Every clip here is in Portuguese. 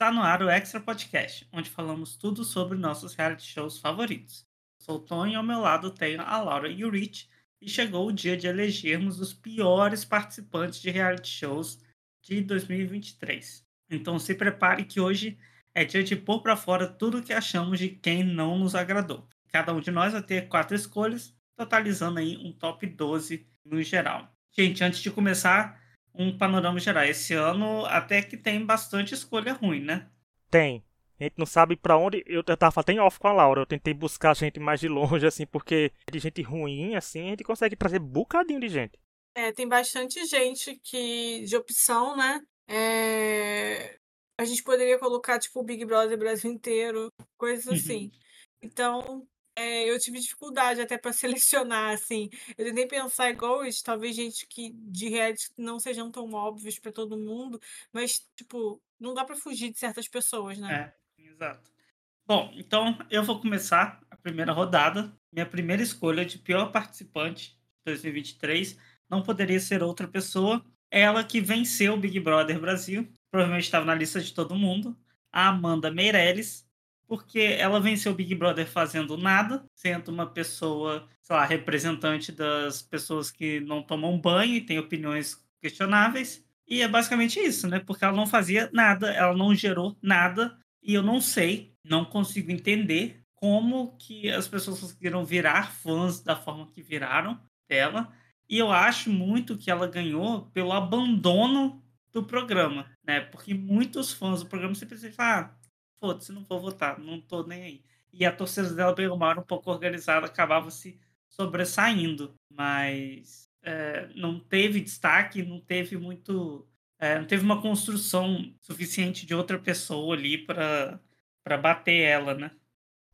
Está no ar o Extra Podcast, onde falamos tudo sobre nossos reality shows favoritos. Sou o Tony e ao meu lado tenho a Laura e o Rich, e chegou o dia de elegermos os piores participantes de reality shows de 2023. Então se prepare que hoje é dia de pôr para fora tudo que achamos de quem não nos agradou. Cada um de nós vai ter quatro escolhas, totalizando aí um top 12 no geral. Gente, antes de começar, um panorama geral. Esse ano até que tem bastante escolha ruim, né? Tem. A gente não sabe para onde. Eu tava falando off com a Laura. Eu tentei buscar gente mais de longe, assim, porque de gente ruim, assim, a gente consegue trazer bocadinho de gente. É, tem bastante gente que de opção, né? É... A gente poderia colocar, tipo, o Big Brother Brasil inteiro, coisas Uhum. assim. Então, é, eu tive dificuldade até para selecionar, assim. Eu tentei pensar igual isso, talvez gente que de reality não sejam tão óbvios para todo mundo, mas, tipo, não dá para fugir de certas pessoas, né? É, exato. Bom, então eu vou começar a primeira rodada. Minha primeira escolha de pior participante de 2023 não poderia ser outra pessoa. Ela que venceu o Big Brother Brasil, provavelmente estava na lista de todo mundo, a Amanda Meirelles, porque ela venceu o Big Brother fazendo nada, sendo uma pessoa, sei lá, representante das pessoas que não tomam banho e têm opiniões questionáveis. E é basicamente isso, né? Porque ela não fazia nada, ela não gerou nada, e eu não sei, não consigo entender como que as pessoas conseguiram virar fãs da forma que viraram dela. E eu acho muito que ela ganhou pelo abandono do programa, né? Porque muitos fãs do programa simplesmente falam, ah, foda-se, não vou votar, não tô nem aí. E a torcida dela, pelo mal, um pouco organizada, acabava se sobressaindo. Mas é, não teve destaque, não teve muito. É, não teve uma construção suficiente de outra pessoa ali para bater ela, né?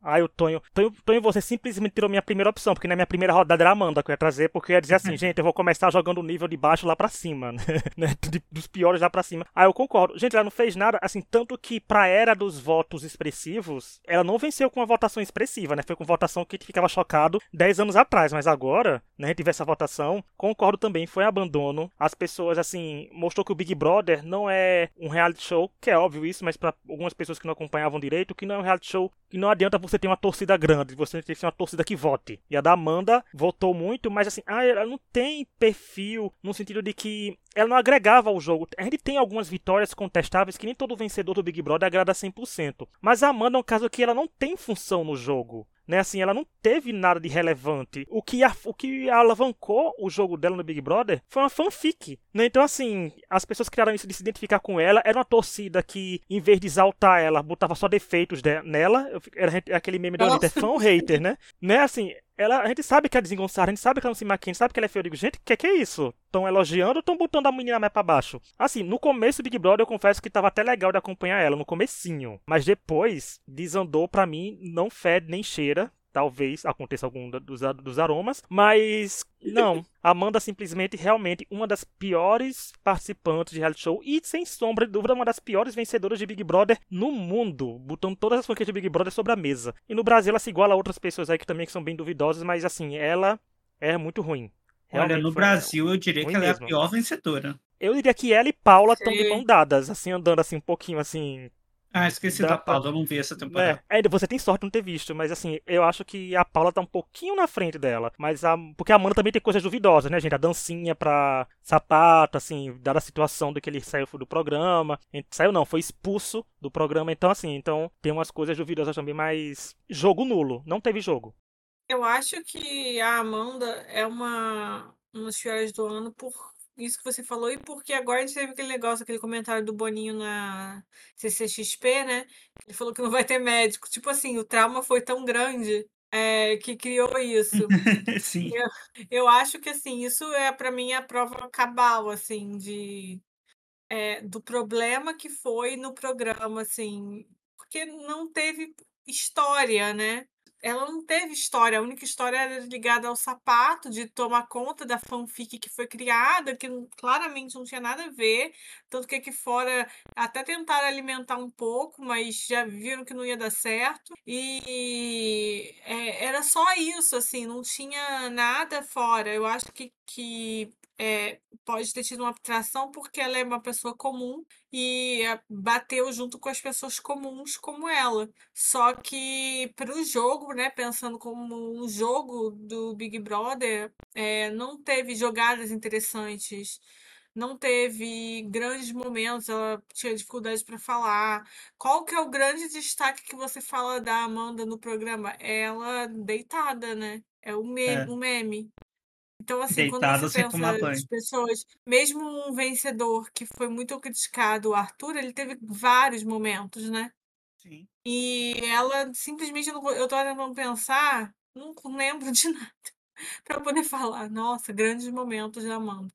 Ai, o Tonho. Tonho, Tonho, você simplesmente tirou minha primeira opção, porque na minha primeira rodada era a Amanda que eu ia trazer, porque eu ia dizer assim, gente, eu vou começar jogando o nível de baixo lá pra cima, né? De, dos piores lá pra cima. Ah, eu concordo. Gente, ela não fez nada, assim, tanto que pra era dos votos expressivos, ela não venceu com uma votação expressiva, né? Foi com votação que a gente ficava chocado 10 anos atrás, mas agora, né, a gente essa votação, concordo também, foi abandono. As pessoas, assim, mostrou que o Big Brother não é um reality show, que é óbvio isso, mas pra algumas pessoas que não acompanhavam direito, que não é um reality show, que não adianta você ter uma torcida grande, você tem uma torcida que vote. E a da Amanda votou muito, mas assim, ah, ela não tem perfil no sentido de que ela não agregava ao jogo. A gente tem algumas vitórias contestáveis que nem todo vencedor do Big Brother agrada 100%. Mas a Amanda é um caso que ela não tem função no jogo né? Assim, ela não teve nada de relevante. O que, a, o que alavancou o jogo dela no Big Brother foi uma fanfic, né? Então, assim, as pessoas criaram isso de se identificar com ela. Era uma torcida que, em vez de exaltar ela, botava só defeitos de, nela. Era aquele meme da Anitta, é fã ou hater, né? né? Assim, ela, a gente sabe que é desengonçada, a gente sabe que ela não se maquia, a gente sabe que ela é feia. Eu digo, gente, o que, que é isso? Estão elogiando ou estão botando a menina mais pra baixo? Assim, no começo do Big Brother eu confesso que tava até legal de acompanhar ela, no comecinho. Mas depois, desandou pra mim, não fede nem cheira. Talvez aconteça algum dos, dos aromas, mas não. Amanda simplesmente, realmente, uma das piores participantes de reality show e, sem sombra de dúvida, uma das piores vencedoras de Big Brother no mundo, botando todas as franquias de Big Brother sobre a mesa. E no Brasil ela se iguala a outras pessoas aí que também que são bem duvidosas, mas assim, ela é muito ruim. Realmente Olha, no Brasil eu diria que ela mesmo. é a pior vencedora. Eu diria que ela e Paula estão de mão dadas, assim, andando assim um pouquinho assim, ah, esqueci da, da Paula, eu não vi essa temporada. É, ainda você tem sorte de não ter visto, mas assim, eu acho que a Paula tá um pouquinho na frente dela. Mas a. Porque a Amanda também tem coisas duvidosas, né, gente? A dancinha pra sapato, assim, dada a situação do que ele saiu do programa. Saiu não, foi expulso do programa. Então, assim, então tem umas coisas duvidosas também, mas. Jogo nulo, não teve jogo. Eu acho que a Amanda é uma, uma das piores do ano por isso que você falou, e porque agora a gente teve aquele negócio, aquele comentário do Boninho na CCXP, né? Ele falou que não vai ter médico. Tipo assim, o trauma foi tão grande é, que criou isso. Sim. Eu, eu acho que assim, isso é para mim a prova cabal, assim, de é, do problema que foi no programa, assim, porque não teve história, né? Ela não teve história, a única história era ligada ao sapato, de tomar conta da fanfic que foi criada, que claramente não tinha nada a ver, tanto que aqui fora até tentaram alimentar um pouco, mas já viram que não ia dar certo, e é, era só isso, assim, não tinha nada fora. Eu acho que, que é, pode ter tido uma atração porque ela é uma pessoa comum e é, bateu junto com as pessoas comuns como ela. Só que para o jogo, né, pensando como um jogo do Big Brother, é, não teve jogadas interessantes não teve grandes momentos, ela tinha dificuldade para falar. Qual que é o grande destaque que você fala da Amanda no programa? Ela deitada, né? É o meme. É. Um meme. Então, assim, Deitada quando você tomar pensa banho. as pessoas, mesmo um vencedor que foi muito criticado, o Arthur, ele teve vários momentos, né? Sim. E ela simplesmente, não, eu tô tentando pensar, não lembro de nada para poder falar. Nossa, grandes momentos da Amanda.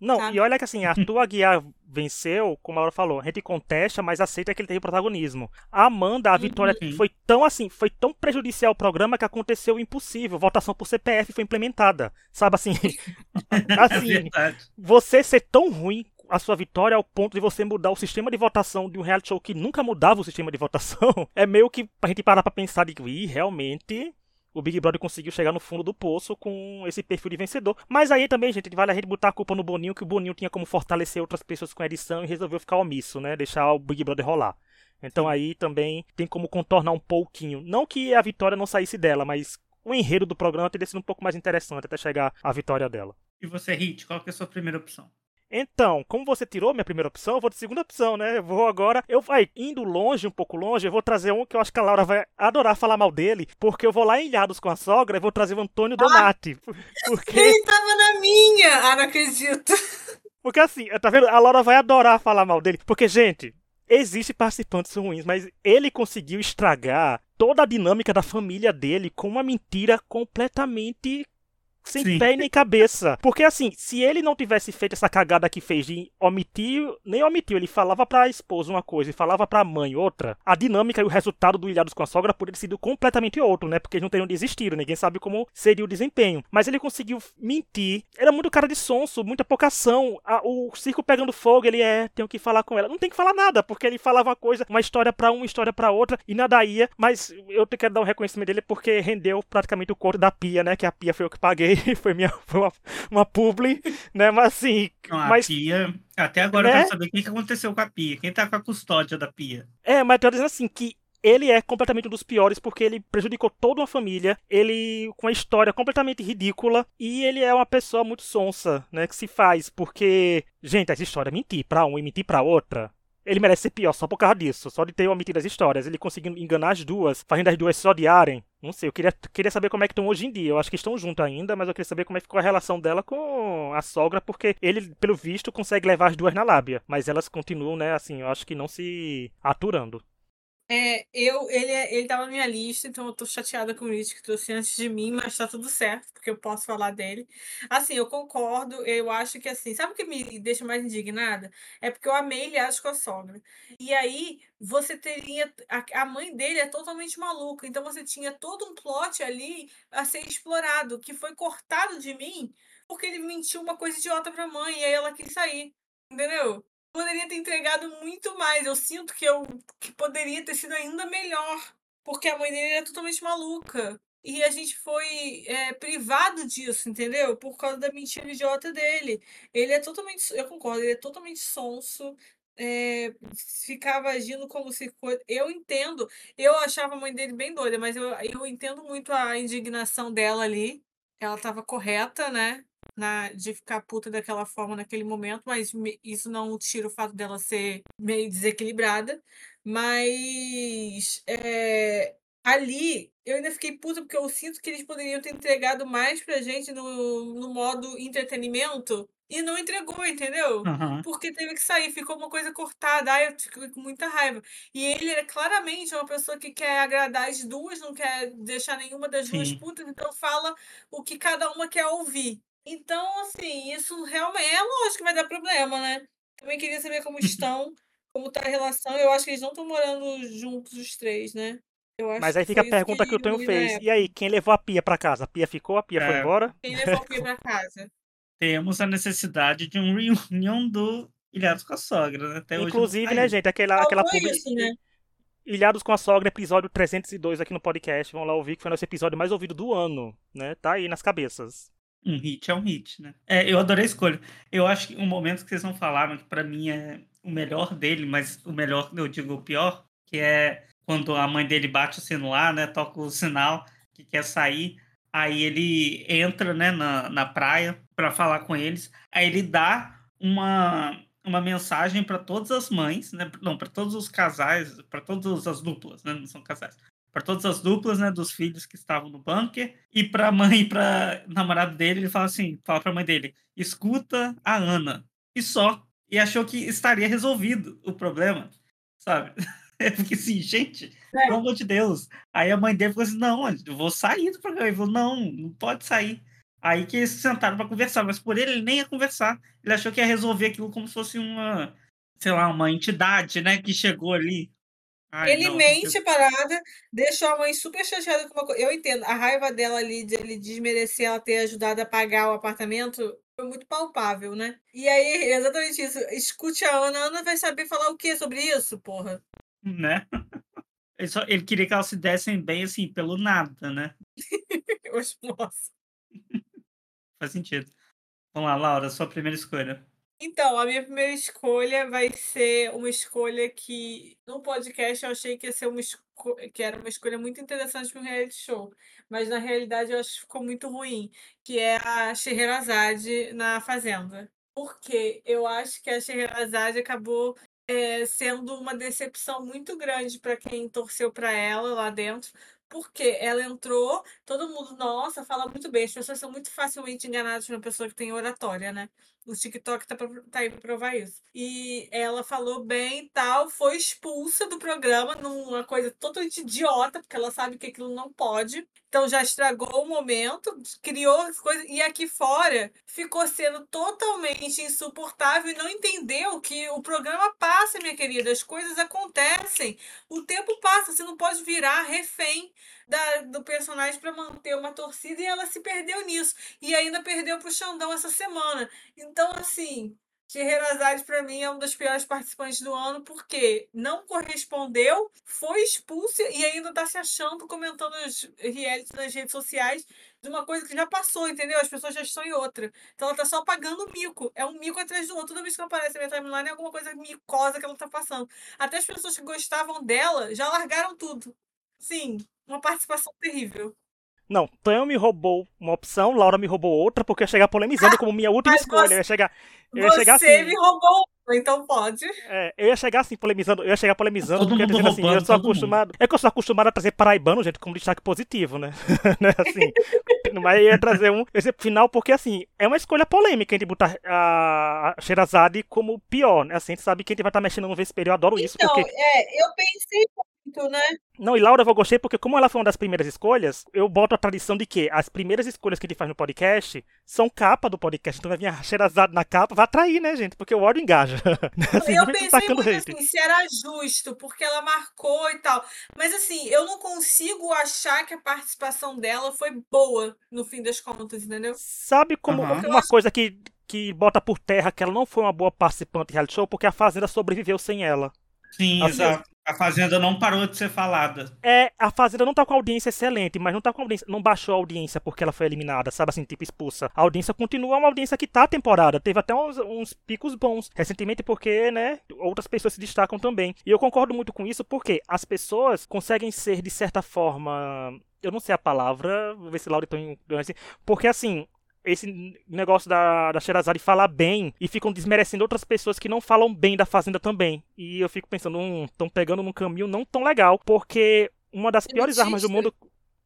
Não, Sabe? e olha que assim, Arthur Aguiar venceu, como a Laura falou, a gente contesta, mas aceita que ele teve protagonismo. A Amanda, a vitória Uhum. foi tão assim, foi tão prejudicial ao programa que aconteceu o impossível. Votação por CPF foi implementada. Sabe assim? É assim, verdade. você ser tão ruim a sua vitória ao ponto de você mudar o sistema de votação de um reality show que nunca mudava o sistema de votação, é meio que a gente parar pra pensar de que, "Ih, realmente o Big Brother conseguiu chegar no fundo do poço com esse perfil de vencedor. Mas aí também, gente, vale a gente botar a culpa no Boninho, que o Boninho tinha como fortalecer outras pessoas com a edição e resolveu ficar omisso, né? Deixar o Big Brother rolar. Então aí também tem como contornar um pouquinho. Não que a vitória não saísse dela, mas o enredo do programa teria sido um pouco mais interessante até chegar à vitória dela. E você, Hit, qual que é a sua primeira opção? Então, como você tirou minha primeira opção, eu vou de segunda opção, né? Eu vou agora. Eu vai indo longe, um pouco longe, eu vou trazer um que eu acho que a Laura vai adorar falar mal dele, porque eu vou lá em Ilhados com a sogra e vou trazer o Antônio Donati. Porque, Ele tava na minha! Ah, não acredito. porque assim, tá vendo? A Laura vai adorar falar mal dele. Porque, gente, existe participantes ruins, mas ele conseguiu estragar toda a dinâmica da família dele com uma mentira completamente sem Sim. pé nem cabeça. Porque assim, se ele não tivesse feito essa cagada que fez de omitir, nem omitiu, ele falava pra esposa uma coisa e falava pra mãe outra, a dinâmica e o resultado do Ilhados com a Sogra poderia ter sido completamente outro, né? Porque eles não teriam desistido, ninguém sabe como seria o desempenho. Mas ele conseguiu mentir, era muito cara de sonso, muita pouca ação. A- o circo pegando fogo, ele é, tenho que falar com ela. Não tem que falar nada, porque ele falava uma coisa, uma história pra um, história pra outra, e nada ia. Mas eu quero dar um reconhecimento dele porque rendeu praticamente o corte da pia, né? Que a pia foi eu que paguei, foi, minha, foi uma, uma publi, né? Mas assim, Não, a mas pia. Até agora eu Né? quero saber o que aconteceu com a pia. Quem tá com a custódia da pia? É, mas eu tô dizendo assim, que ele é completamente um dos piores porque ele prejudicou toda uma família, ele com uma história completamente ridícula e ele é uma pessoa muito sonsa, né, que se faz, porque, gente, essa história é mentir pra um e mentir pra outra. Ele merece ser pior só por causa disso, só de ter omitido as histórias. Ele conseguindo enganar as duas, fazendo as duas se odiarem. Não sei, eu queria, queria saber como é que estão hoje em dia. Eu acho que estão juntos ainda, mas eu queria saber como é que ficou a relação dela com a sogra, porque ele, pelo visto, consegue levar as duas na lábia. Mas elas continuam, né, assim, eu acho que não se aturando. É, eu, ele, é- ele tava na minha lista, então eu tô chateada com isso, que trouxe antes de mim, mas tá tudo certo, porque eu posso falar dele. Assim, eu concordo, eu acho que assim, sabe o que me deixa mais indignada? É porque eu amei Ilhados com a sogra. E aí, você teria. A, a mãe dele é totalmente maluca, então você tinha todo um plot ali a ser explorado, que foi cortado de mim, porque ele mentiu uma coisa idiota pra mãe, e aí ela quis sair. Entendeu? Poderia ter entregado muito mais. Eu sinto que eu que poderia ter sido ainda melhor, porque a mãe dele era totalmente maluca. E a gente foi é, privado disso, entendeu? Por causa da mentira idiota dele. Ele é totalmente, eu concordo, ele é totalmente sonso. é, ficava agindo como se fosse. Eu entendo, eu achava a mãe dele bem doida, mas eu, eu entendo muito a indignação dela ali. Ela estava correta, né? Na, de ficar puta daquela forma naquele momento, mas me- isso não tira o fato dela ser meio desequilibrada. Mas é, ali eu ainda fiquei puta porque eu sinto que eles poderiam ter entregado mais pra gente no, no modo entretenimento e não entregou, entendeu? Aham. Porque teve que sair, ficou uma coisa cortada. Ai, eu fiquei com muita raiva. E ele é claramente uma pessoa que quer agradar as duas, não quer deixar nenhuma das duas Sim. putas, então fala o que cada uma quer ouvir. Então, assim, isso realmente é lógico que vai dar problema, né? Também queria saber como estão, como tá a relação. Eu acho que eles não estão morando juntos os três, né? Eu acho Mas aí que fica a foi pergunta que o eu Tonho fez. E aí, quem levou a pia pra casa? A pia ficou? A pia foi É. embora? Quem levou a pia pra casa? Temos a necessidade de um reunião do Ilhados com a Sogra, né? Até Inclusive, né, gente, aquela, aquela Faltou publi... isso, né? Ilhados com a Sogra, episódio 302 aqui no podcast. Vão lá ouvir, que foi nosso episódio mais ouvido do ano, né? Tá aí nas cabeças. Um hit é um hit, né? É, eu adorei a escolha. Eu acho que um momento que vocês não falaram, que pra mim é o melhor dele, mas o melhor, eu digo o pior, que é quando a mãe dele bate o sino lá, né? Toca o sinal que quer sair. Aí ele entra, né, na, na praia para falar com eles. Aí ele dá uma, uma mensagem para todas as mães, né? Não, para todos os casais, para todas as duplas, né? Não são casais. Para todas as duplas, né, dos filhos que estavam no bunker e para a mãe e para namorado dele, ele fala assim, fala para a mãe dele: "Escuta a Ana". E só. E achou que estaria resolvido o problema, sabe? Eu fiquei assim, gente, é. pelo amor de Deus. Aí a mãe dele falou assim: não, eu vou sair do programa. Ele falou: não, não pode sair. Aí que eles se sentaram para conversar, mas por ele ele nem ia conversar. Ele achou que ia resolver aquilo como se fosse uma, sei lá, uma entidade, né, que chegou ali. Ai, ele não, mente a parada, deixou a mãe super chateada com uma coisa. Eu entendo, a raiva dela ali de ele desmerecer ela ter ajudado a pagar o apartamento foi muito palpável, né? E aí, exatamente isso. Escute a Ana, a Ana vai saber falar o que sobre isso, porra? Né? Ele, só, ele queria que elas se dessem bem, assim, pelo nada, né? Nossa. Faz sentido. Vamos lá, Laura, sua primeira escolha. Então, a minha primeira escolha vai ser uma escolha que no podcast eu achei que ia ser uma que era uma escolha muito interessante para um reality show, mas na realidade eu acho que ficou muito ruim, que é a Scheherazade na Fazenda. Porque eu acho que a Scheherazade acabou é, sendo uma decepção muito grande para quem torceu para ela lá dentro, porque ela entrou, todo mundo, nossa, fala muito bem. As pessoas são muito facilmente enganadas por uma pessoa que tem oratória, né? O TikTok tá, pra, tá aí pra provar isso. E ela falou bem e tal, foi expulsa do programa numa coisa totalmente idiota, porque ela sabe que aquilo não pode. Então já estragou o momento, criou as coisas. E aqui fora ficou sendo totalmente insuportável e não entendeu que o programa passa, minha querida. As coisas acontecem. O tempo passa, você não pode virar refém da, do personagem para manter uma torcida e ela se perdeu nisso. E ainda perdeu pro Xandão essa semana. Assim, Scheherazade, para mim, é um dos piores participantes do ano, porque não correspondeu, foi expulsa e ainda está se achando, comentando os realities nas redes sociais de uma coisa que já passou, entendeu? As pessoas já estão em outra. Então ela tá só pagando mico. É um mico atrás do outro. Toda vez que aparece na minha timeline é alguma coisa micosa que ela tá passando. Até as pessoas que gostavam dela já largaram tudo. Sim, uma participação terrível. Não, Tonho me roubou uma opção, Laura me roubou outra, porque eu ia chegar polemizando como minha última escolha. Você, eu ia chegar. Eu ia chegar assim, me roubou então pode. É, eu ia chegar assim, polemizando, eu ia chegar polemizando, todo porque dizendo assim, eu sou acostumado. Mundo. É que eu sou acostumado a trazer paraibano, gente, como destaque positivo, né? né? Assim. mas eu ia trazer um exemplo final, porque assim, é uma escolha polêmica a gente botar a Sherazade como pior, né? Assim, a gente sabe que a gente vai estar mexendo no vespeiro, eu adoro isso. Então, porque... é, eu pensei muito, né? Não, e Laura eu gostei porque, como ela foi uma das primeiras escolhas, eu boto a tradição de que as primeiras escolhas que a gente faz no podcast são capa do podcast. Então vai vir a Sherazade na capa, vai atrair, né, gente? Porque o ódio engaja. assim, eu pensei muito hate. assim, se era justo, porque ela marcou e tal. Mas assim, eu não consigo achar que a participação dela foi boa, no fim das contas, entendeu? Sabe como uhum. uma coisa que, que bota por terra que ela não foi uma boa participante de reality show, porque a Fazenda sobreviveu sem ela. Sim, assim, exato. A Fazenda não parou de ser falada. É, a Fazenda não tá com audiência excelente, mas não tá com audiência, não baixou a audiência porque ela foi eliminada, sabe assim, tipo expulsa. A audiência continua uma audiência que tá temporada, teve até uns, uns picos bons recentemente porque, né, outras pessoas se destacam também. E eu concordo muito com isso porque as pessoas conseguem ser de certa forma eu não sei a palavra, vou ver se Laura tem porque assim, esse negócio da, da Sherazade falar bem e ficam desmerecendo outras pessoas que não falam bem da Fazenda também. E eu fico pensando, estão hum, pegando num caminho não tão legal, porque uma das piores armas do mundo.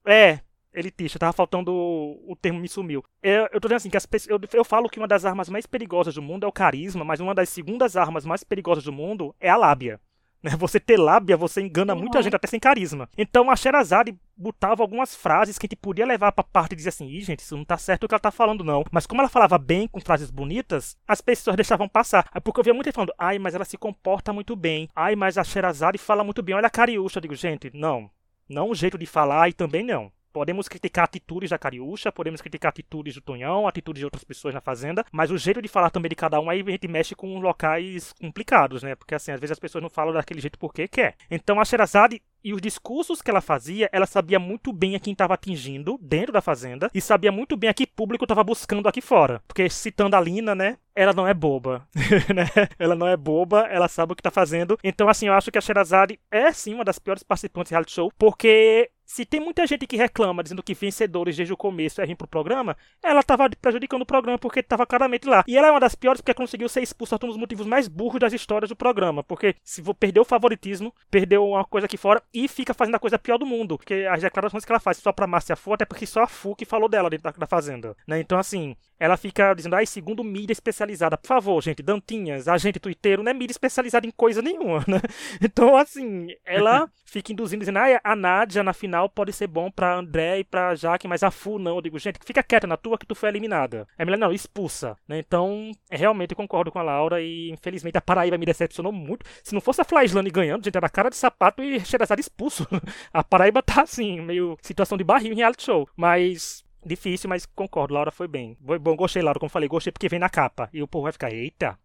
É, elitista, tava faltando o, termo me sumiu. Eu, eu tô dizendo assim, que as pessoas, eu, eu falo que uma das armas mais perigosas do mundo é o carisma, mas uma das segundas armas mais perigosas do mundo é a lábia. Né? Você ter lábia, você engana uhum. muita gente até sem carisma. Então a Sherazade botava algumas frases que a gente podia levar pra parte e dizer assim, Ih, gente, isso não tá certo o que ela tá falando, não. Mas como ela falava bem, com frases bonitas, as pessoas deixavam passar. Porque eu via muita gente falando, ai, mas ela se comporta muito bem. Ai, mas a Sherazade fala muito bem. Olha a Cariúcha. Eu digo, gente, não. Não o jeito de falar e também não. Podemos criticar atitudes da Cariúcha, podemos criticar atitudes do Tonhão, atitudes de outras pessoas na Fazenda, mas o jeito de falar também de cada um aí a gente mexe com locais complicados, né? Porque assim, às vezes as pessoas não falam daquele jeito porque quer. Então a Sherazade e os discursos que ela fazia, ela sabia muito bem a quem estava atingindo dentro da fazenda e sabia muito bem a que público estava buscando aqui fora. Porque citando a Lina, né? Ela não é boba, né? Ela não é boba, ela sabe o que está fazendo. Então, assim, eu acho que a Sherazade é sim uma das piores participantes do reality show, porque se tem muita gente que reclama, dizendo que vencedores desde o começo é ruim pro programa, ela tava prejudicando o programa porque tava claramente lá. E ela é uma das piores porque conseguiu ser expulsa por um dos motivos mais burros das histórias do programa. Porque se perdeu o favoritismo, perdeu uma coisa aqui fora e fica fazendo a coisa pior do mundo. Porque as declarações que ela faz só pra Márcia Fu, até porque só a Fu que falou dela dentro da, da Fazenda. Né? Então, assim, ela fica dizendo, ai, segundo mídia especializada. Por favor, gente, Dantinhas, agente twitteiro, não é mídia especializada em coisa nenhuma, né? Então, assim, ela fica induzindo, dizendo, ah, a Nádia na final pode ser bom pra André e pra Jaque, mas a Fu não. Eu digo, gente, fica quieta na tua que tu foi eliminada. É melhor não, expulsa. Né? Então, realmente eu concordo com a Laura e infelizmente a Paraíba me decepcionou muito. Se não fosse a Flyslane ganhando, gente, era cara de sapato e Xerazade expulso. a Paraíba tá assim, meio situação de barril em reality show. Mas Difícil, mas concordo, Laura foi bem. Foi bom, gostei, Laura, como falei, gostei porque vem na capa. E o povo vai ficar, eita,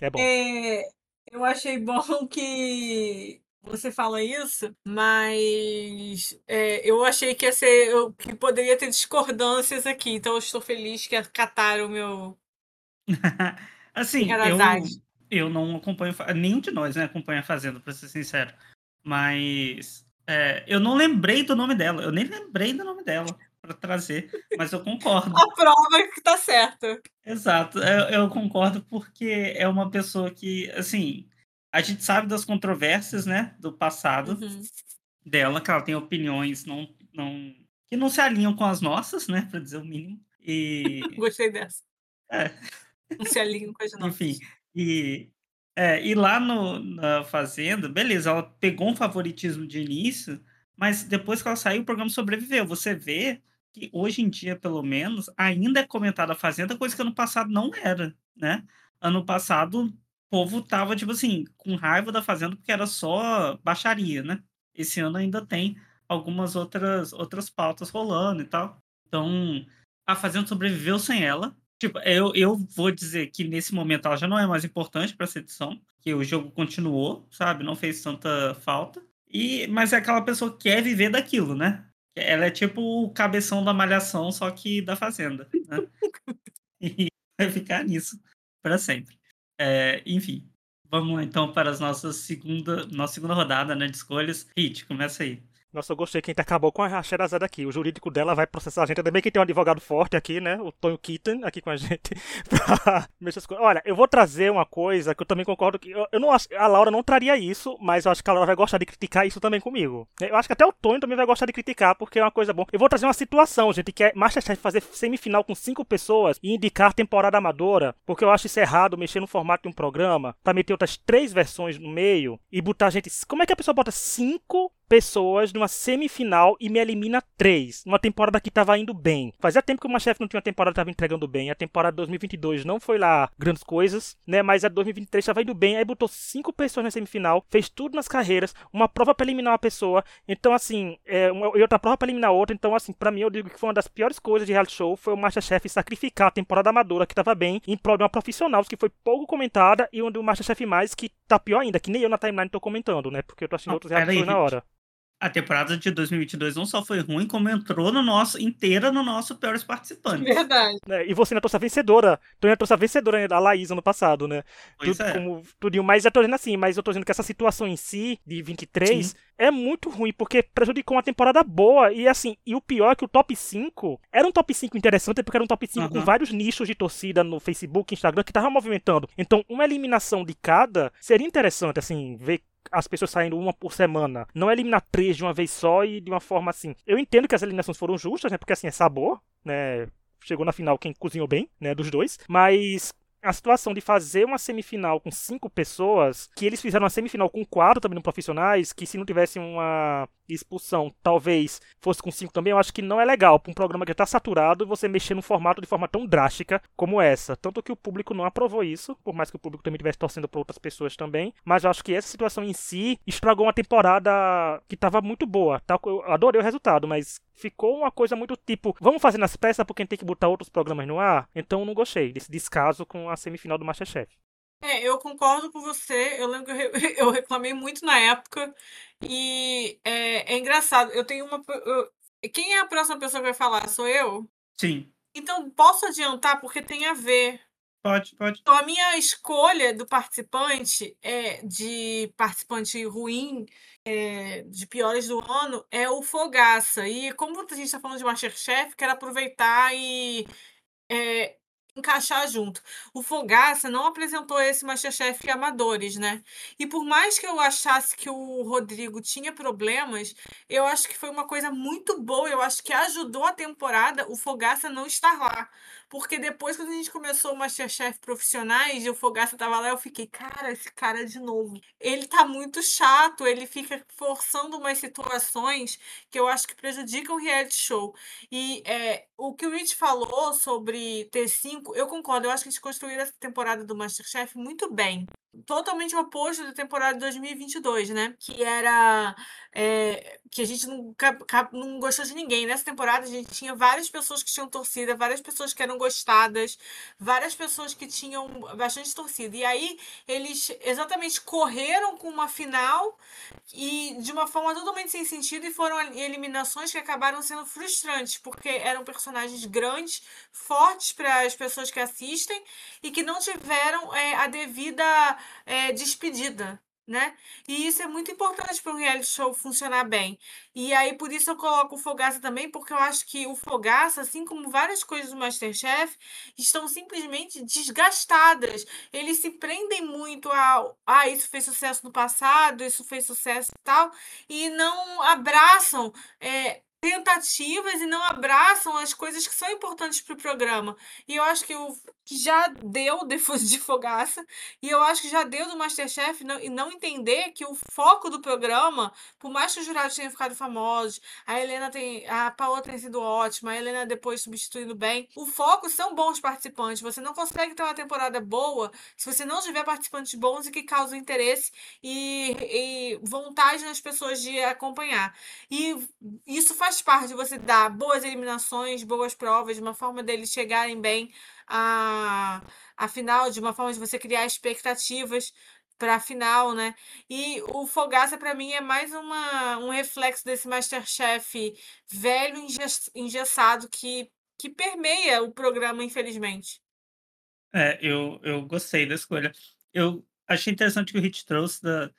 é bom. É, eu achei bom que você fala isso, mas é, eu achei que ia ser, eu, que poderia ter discordâncias aqui, então eu estou feliz que acataram o meu. assim, eu, eu não acompanho, nenhum de nós né, acompanha a Fazenda, pra ser sincero, mas é, eu não lembrei do nome dela, eu nem lembrei do nome dela para trazer, mas eu concordo. A prova que tá certa. Exato, eu, eu concordo porque é uma pessoa que, assim, a gente sabe das controvérsias, né, do passado uhum. dela, que ela tem opiniões não, não, que não se alinham com as nossas, né, para dizer o mínimo. E... Gostei dessa. É. Não se alinham com as nossas. Enfim, e, é, e lá no, na Fazenda, beleza, ela pegou um favoritismo de início, mas depois que ela saiu, o programa sobreviveu. Você vê que hoje em dia, pelo menos, ainda é comentada a Fazenda, coisa que ano passado não era, né? Ano passado povo tava, tipo assim, com raiva da Fazenda porque era só baixaria, né? Esse ano ainda tem algumas outras, outras pautas rolando e tal. Então, a Fazenda sobreviveu sem ela. Tipo, eu, eu vou dizer que nesse momento ela já não é mais importante para essa edição, que o jogo continuou, sabe? Não fez tanta falta. E, mas é aquela pessoa que quer viver daquilo, né? Ela é tipo o cabeção da malhação, só que da fazenda, né? e vai ficar nisso para sempre. É, enfim, vamos então para as nossas segunda, nossa segunda rodada né, de escolhas. Hit, começa aí. Nossa, eu gostei que a gente acabou com a Sherazade aqui. O jurídico dela vai processar a gente. Ainda bem que tem um advogado forte aqui, né? O Tonho Kitten aqui com a gente. pra. Olha, eu vou trazer uma coisa que eu também concordo que. Eu, eu, não acho. A Laura não traria isso, mas eu acho que a Laura vai gostar de criticar isso também comigo. Eu acho que até o Tonho também vai gostar de criticar, porque é uma coisa boa. Eu vou trazer uma situação, gente, que é Masterchef fazer semifinal com cinco pessoas e indicar temporada amadora, porque eu acho isso errado mexer no formato de um programa pra meter outras três versões no meio e botar gente. Como é que a pessoa bota cinco pessoas numa semifinal e me elimina três. Uma temporada que estava indo bem. Fazia tempo que o Masterchef não tinha uma temporada que estava entregando bem. A temporada 2022 não foi lá grandes coisas, né? Mas a 2023 estava indo bem. Aí botou cinco pessoas na semifinal, fez tudo nas carreiras, uma prova para eliminar uma pessoa. Então, assim, é, uma, e outra prova para eliminar outra. Então, assim, para mim, eu digo que foi uma das piores coisas de reality show foi o Masterchef sacrificar a temporada amadora que estava bem em prol de uma profissional que foi pouco comentada e onde o Masterchef mais que tá pior ainda, que nem eu na timeline tô comentando, né? Porque eu tô assistindo outros reality shows na hora a temporada de 2022 não só foi ruim, como entrou no nosso inteira no nosso piores participantes. Verdade. É, e você ainda trouxe a vencedora. Tu ainda trouxe a vencedora, a Laís, ano passado, né? Pois tudo, é. Como, tudo, mas eu tô dizendo assim, mas eu tô dizendo que essa situação em si, de 23, Sim. é muito ruim, porque prejudicou uma temporada boa. E assim, e o pior é que o top 5 era um top 5 interessante, porque era um top 5 uhum. com vários nichos de torcida no Facebook, Instagram, que tava movimentando. Então, uma eliminação de cada seria interessante, assim, ver as pessoas saindo uma por semana. Não eliminar três de uma vez só e de uma forma assim. Eu entendo que as eliminações foram justas, né? Porque assim é sabor, né? Chegou na final quem cozinhou bem, né? Dos dois. Mas a situação de fazer uma semifinal com cinco pessoas, que eles fizeram uma semifinal com quatro também no profissionais, que se não tivesse uma expulsão, talvez fosse com cinco também, eu acho que não é legal para um programa que está saturado você mexer no formato de forma tão drástica como essa. Tanto que o público não aprovou isso, por mais que o público também estivesse torcendo para outras pessoas também, mas eu acho que essa situação em si estragou uma temporada que estava muito boa. Eu adorei o resultado, mas ficou uma coisa muito tipo, vamos fazer nas peças porque a gente tem que botar outros programas no ar? Então não gostei desse descaso com a semifinal do Masterchef. É, eu concordo com você. Eu lembro que eu, re- eu reclamei muito na época. E é, é engraçado. Eu tenho uma. eu- quem é a próxima pessoa que vai falar? Sou eu? Sim, Então, posso adiantar porque tem a ver. pode, pode. Então, a minha escolha do participante é de participante ruim, é, de piores do ano, é o Fogaça. E como a gente está falando de Masterchef, quero aproveitar e é, encaixar junto. O Fogaça não apresentou esse Masterchef Amadores, né? E por mais que eu achasse que o Rodrigo tinha problemas, eu acho que foi uma coisa muito boa. Eu acho que ajudou a temporada o Fogaça não estar lá. Porque depois, quando a gente começou o Masterchef Profissionais e o Fogaça tava lá, eu fiquei, cara, esse cara de novo. Ele tá muito chato, ele fica forçando umas situações que eu acho que prejudicam o reality show. E é, o que o Rich falou sobre T5, eu concordo. Eu acho que eles construíram essa temporada do Masterchef muito bem. Totalmente o oposto da temporada de 2022, né? Que era. é, que a gente não, não gostou de ninguém. Nessa temporada a gente tinha várias pessoas que tinham torcida, várias pessoas que eram gostadas, várias pessoas que tinham bastante torcida. E aí eles exatamente correram com uma final e de uma forma totalmente sem sentido e foram eliminações que acabaram sendo frustrantes, porque eram personagens grandes, fortes para as pessoas que assistem e que não tiveram é, a devida é, despedida. Né? E isso é muito importante para um reality show funcionar bem. E aí, por isso, eu coloco o Fogaça também, porque eu acho que o Fogaça, assim como várias coisas do Masterchef, estão simplesmente desgastadas. Eles se prendem muito ao. Ah, isso fez sucesso no passado, isso fez sucesso e tal, e não abraçam. é, tentativas e não abraçam as coisas que são importantes para o programa. E eu acho que o que já deu depois de Fogaça, e eu acho que já deu do Masterchef não, e não entender que o foco do programa, por mais que os jurados tenham ficado famosos, a Helena tem, a Paola tem sido ótima, a Helena depois substituindo bem, o foco são bons participantes. Você não consegue ter uma temporada boa se você não tiver participantes bons e que causam interesse e, e vontade nas pessoas de acompanhar. E isso faz parte de você dar boas eliminações, boas provas, uma forma deles chegarem bem à, à final, de uma forma de você criar expectativas para a final, né? E o Fogaça, para mim, é mais uma, um reflexo desse Masterchef velho, engess- engessado, que, que permeia o programa, infelizmente. É, eu, eu gostei da escolha. Eu achei interessante que o Hit trouxe da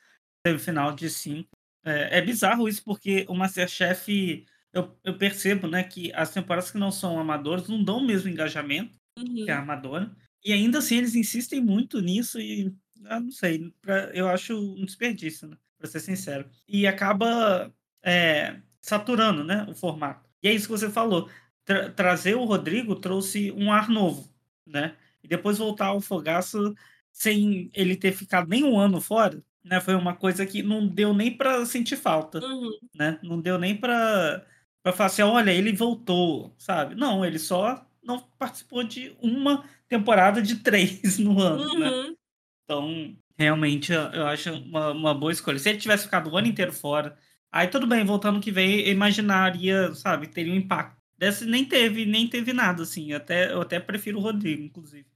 semifinal de 5. É, é bizarro isso, porque o Masterchef, eu, eu percebo, né, que as temporadas que não são amadoras não dão o mesmo engajamento que a Uhum. amadora. E ainda assim eles insistem muito nisso e, eu não sei, pra- eu acho um desperdício, né, pra ser sincero. E acaba é, saturando, né, o formato. E é isso que você falou. Tra- trazer o Rodrigo trouxe um ar novo, né? E depois voltar ao Fogaço sem ele ter ficado nem um ano fora, né? Foi uma coisa que não deu nem pra sentir falta, Uhum. né? Não deu nem pra, pra falar assim, olha, ele voltou, sabe? Não, ele só não participou de uma temporada de três no ano, né? Uhum. Então, realmente, eu eu acho uma, uma boa escolha. Se ele tivesse ficado o ano inteiro fora, aí tudo bem, voltando que vem, eu imaginaria, sabe, teria um impacto. Desse nem teve, nem teve nada, assim. Até, eu até prefiro o Rodrigo, inclusive.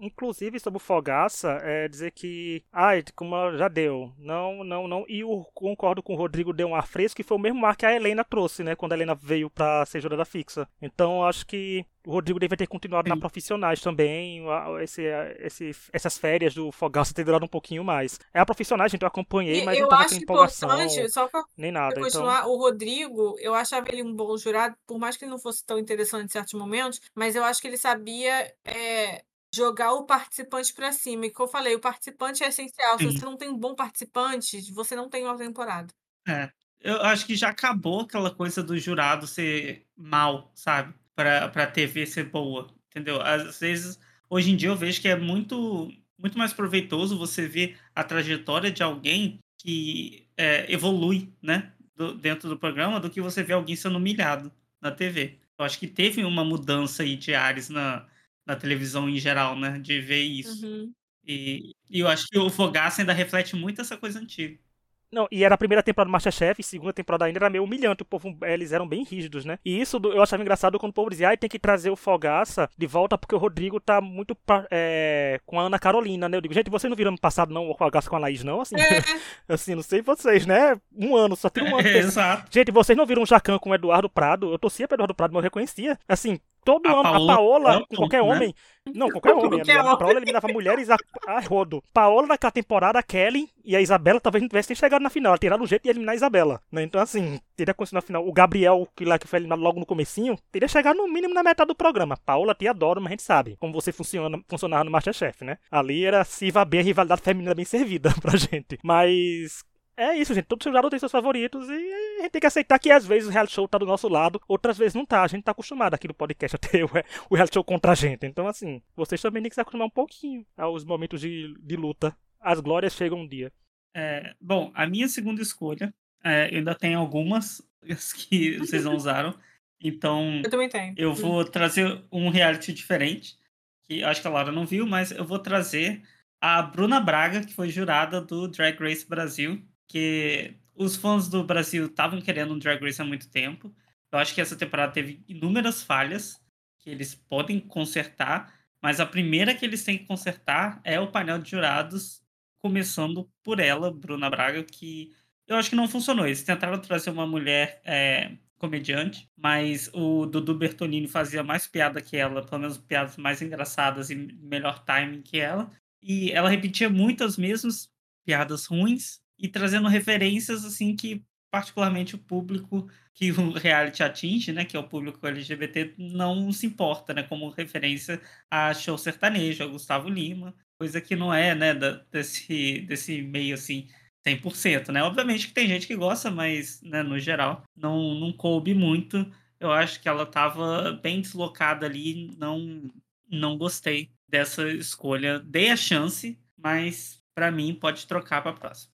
Inclusive, sobre o Fogaça, é dizer que. Ai, como já deu. Não, não, não. E eu concordo com o Rodrigo, deu um ar fresco, que foi o mesmo ar que a Helena trouxe, né? Quando a Helena veio pra ser jurada fixa. Então, eu acho que o Rodrigo deveria ter continuado na profissionais também. Esse, esse, essas férias do Fogaça ter durado um pouquinho mais. É a profissionais, gente, eu acompanhei, E mas eu não tava acho com empolgação, importante, só para nem nada. Então, continuar, o Rodrigo, eu achava ele um bom jurado, por mais que ele não fosse tão interessante em certos momentos, mas eu acho que ele sabia é, jogar o participante para cima. E como eu falei, o participante é essencial. Se Sim. você não tem um bom participante, você não tem uma temporada. É. Eu acho que já acabou aquela coisa do jurado ser mal, sabe? Pra, pra TV ser boa, entendeu? Às vezes, hoje em dia eu vejo que é muito, muito mais proveitoso você ver a trajetória de alguém que é, evolui, né? do- dentro do programa, do que você ver alguém sendo humilhado na TV. Eu acho que teve uma mudança aí de ares na, na televisão em geral, né? De ver isso. Uhum. E, e eu acho que o Fogaça ainda reflete muito essa coisa antiga. Não, e era a primeira temporada do Masterchef, e segunda temporada ainda era meio humilhante, o povo, eles eram bem rígidos, né? E isso eu achava engraçado quando o povo dizia, ah, tem que trazer o Fogaça de volta porque o Rodrigo tá muito é, com a Ana Carolina, né? Eu digo, gente, vocês não viram no passado não o Fogaça com a Laís, não? Assim, é. assim, não sei vocês, né? Um ano, só tem um ano. É, exato. Gente, vocês não viram o Jacan com o Eduardo Prado? Eu torcia pro Eduardo Prado, mas eu reconhecia. Assim, todo a ano, Paola, a Paola, com qualquer né? homem. Não, qualquer homem. Qualquer a, Paola eliminava mulheres a, a rodo. Paola naquela temporada, a Kelly e a Isabela talvez não tivessem chegado na final. Teria um jeito de eliminar a Isabela. Né? Então, assim, teria acontecido na final. O Gabriel, que lá que foi eliminado logo no comecinho, teria chegado no mínimo na metade do programa. Paola te adora, mas a gente sabe como você funciona, funcionava no Masterchef, né? Ali era se vá bem a rivalidade feminina bem servida pra gente. Mas é isso, gente. Todo jogador tem seus favoritos e a gente tem que aceitar que às vezes o reality show tá do nosso lado, outras vezes não tá. A gente tá acostumado aqui no podcast a ter o reality show contra a gente. Então, assim, vocês também têm que se acostumar um pouquinho aos momentos de, de luta. As glórias chegam um dia. É, bom, a minha segunda escolha, é, eu ainda tenho algumas que vocês não usaram. Então, eu também tenho. Eu vou trazer um reality diferente, que acho que a Laura não viu, mas eu vou trazer a Bruna Braga, que foi jurada do Drag Race Brasil que os fãs do Brasil estavam querendo um Drag Race há muito tempo. Eu acho que essa temporada teve inúmeras falhas que eles podem consertar, mas a primeira que eles têm que consertar é o painel de jurados, começando por ela, Bruna Braga, que eu acho que não funcionou. Eles tentaram trazer uma mulher é, comediante, mas o Dudu Bertolini fazia mais piada que ela, pelo menos piadas mais engraçadas e melhor timing que ela. E ela repetia muitas mesmas piadas ruins, e trazendo referências assim que particularmente o público que o reality atinge, né, que é o público LGBT, não se importa, né, como referência a show sertanejo, a Gustavo Lima, coisa que não é, né, da, desse, desse meio, assim, 100%, né? Obviamente que tem gente que gosta, mas, né, no geral, não, não coube muito. Eu acho que ela estava bem deslocada ali, não, não gostei dessa escolha. Dei a chance, mas para mim pode trocar para a próxima.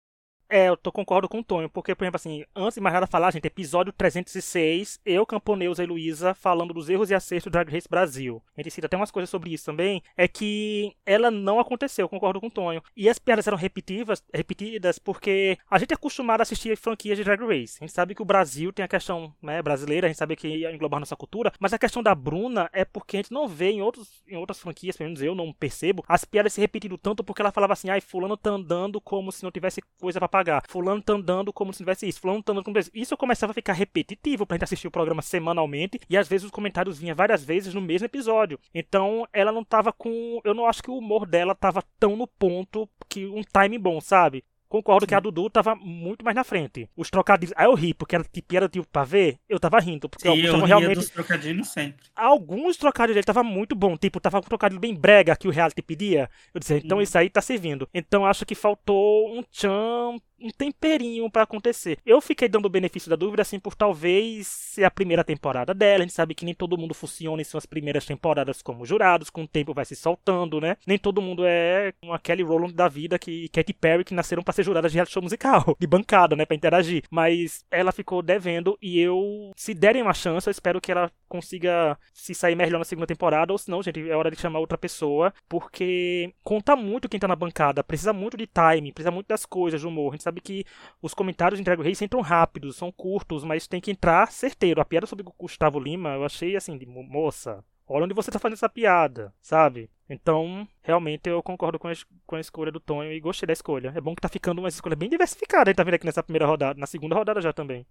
É, eu tô, concordo com o Tonho, porque, por exemplo, assim, antes de mais nada falar, gente, episódio 306, eu, Camponeuza e Luísa falando dos erros e acertos do Drag Race Brasil. A gente cita até umas coisas sobre isso também, é que ela não aconteceu, concordo com o Tonho. E as piadas eram repetitivas, repetidas porque a gente é acostumado a assistir franquias de Drag Race. A gente sabe que o Brasil tem a questão né, brasileira, a gente sabe que ia englobar nossa cultura, mas a questão da Bruna é porque a gente não vê em, outros, em outras franquias, pelo menos eu não percebo, as piadas se repetindo tanto porque ela falava assim, ai, fulano tá andando como se não tivesse coisa para pagar. Fulano tá andando como se tivesse isso. Fulano tá andando como se Isso começava a ficar repetitivo pra gente assistir o programa semanalmente. E às vezes os comentários vinham várias vezes no mesmo episódio. Então ela não tava com. Eu não acho que o humor dela tava tão no ponto que um time bom, sabe? Concordo Sim. que a Dudu tava muito mais na frente. Os trocadilhos. Aí eu ri, porque era tipo, era tipo pra ver, eu tava rindo. Porque Sim, eu realmente. dos trocadilhos sempre. Alguns trocadilhos dele tava muito bom. Tipo, tava com um trocadilho bem brega que o reality pedia. Eu disse, então hum. isso aí tá servindo. Então acho que faltou um tchan um temperinho para acontecer. Eu fiquei dando o benefício da dúvida, assim, por talvez ser a primeira temporada dela. A gente sabe que nem todo mundo funciona em suas primeiras temporadas como jurados, com o tempo vai se soltando, né? Nem todo mundo é uma Kelly Rowland da vida que Katy Perry que nasceram para ser juradas de reality show musical, de bancada, né, para interagir. Mas ela ficou devendo e eu, se derem uma chance, eu espero que ela consiga se sair melhor na segunda temporada, ou senão, gente, é hora de chamar outra pessoa, porque conta muito quem tá na bancada, precisa muito de time, precisa muito das coisas, do humor. A gente sabe que os comentários de Drag Race entram rápidos, são curtos, mas tem que entrar certeiro. A piada sobre o Gustavo Lima, eu achei assim, de moça, olha onde você tá fazendo essa piada, sabe? Então, realmente eu concordo com a, com a escolha do Tonho e gostei da escolha. É bom que tá ficando uma escolha bem diversificada, gente tá vendo aqui nessa primeira rodada, na segunda rodada já também.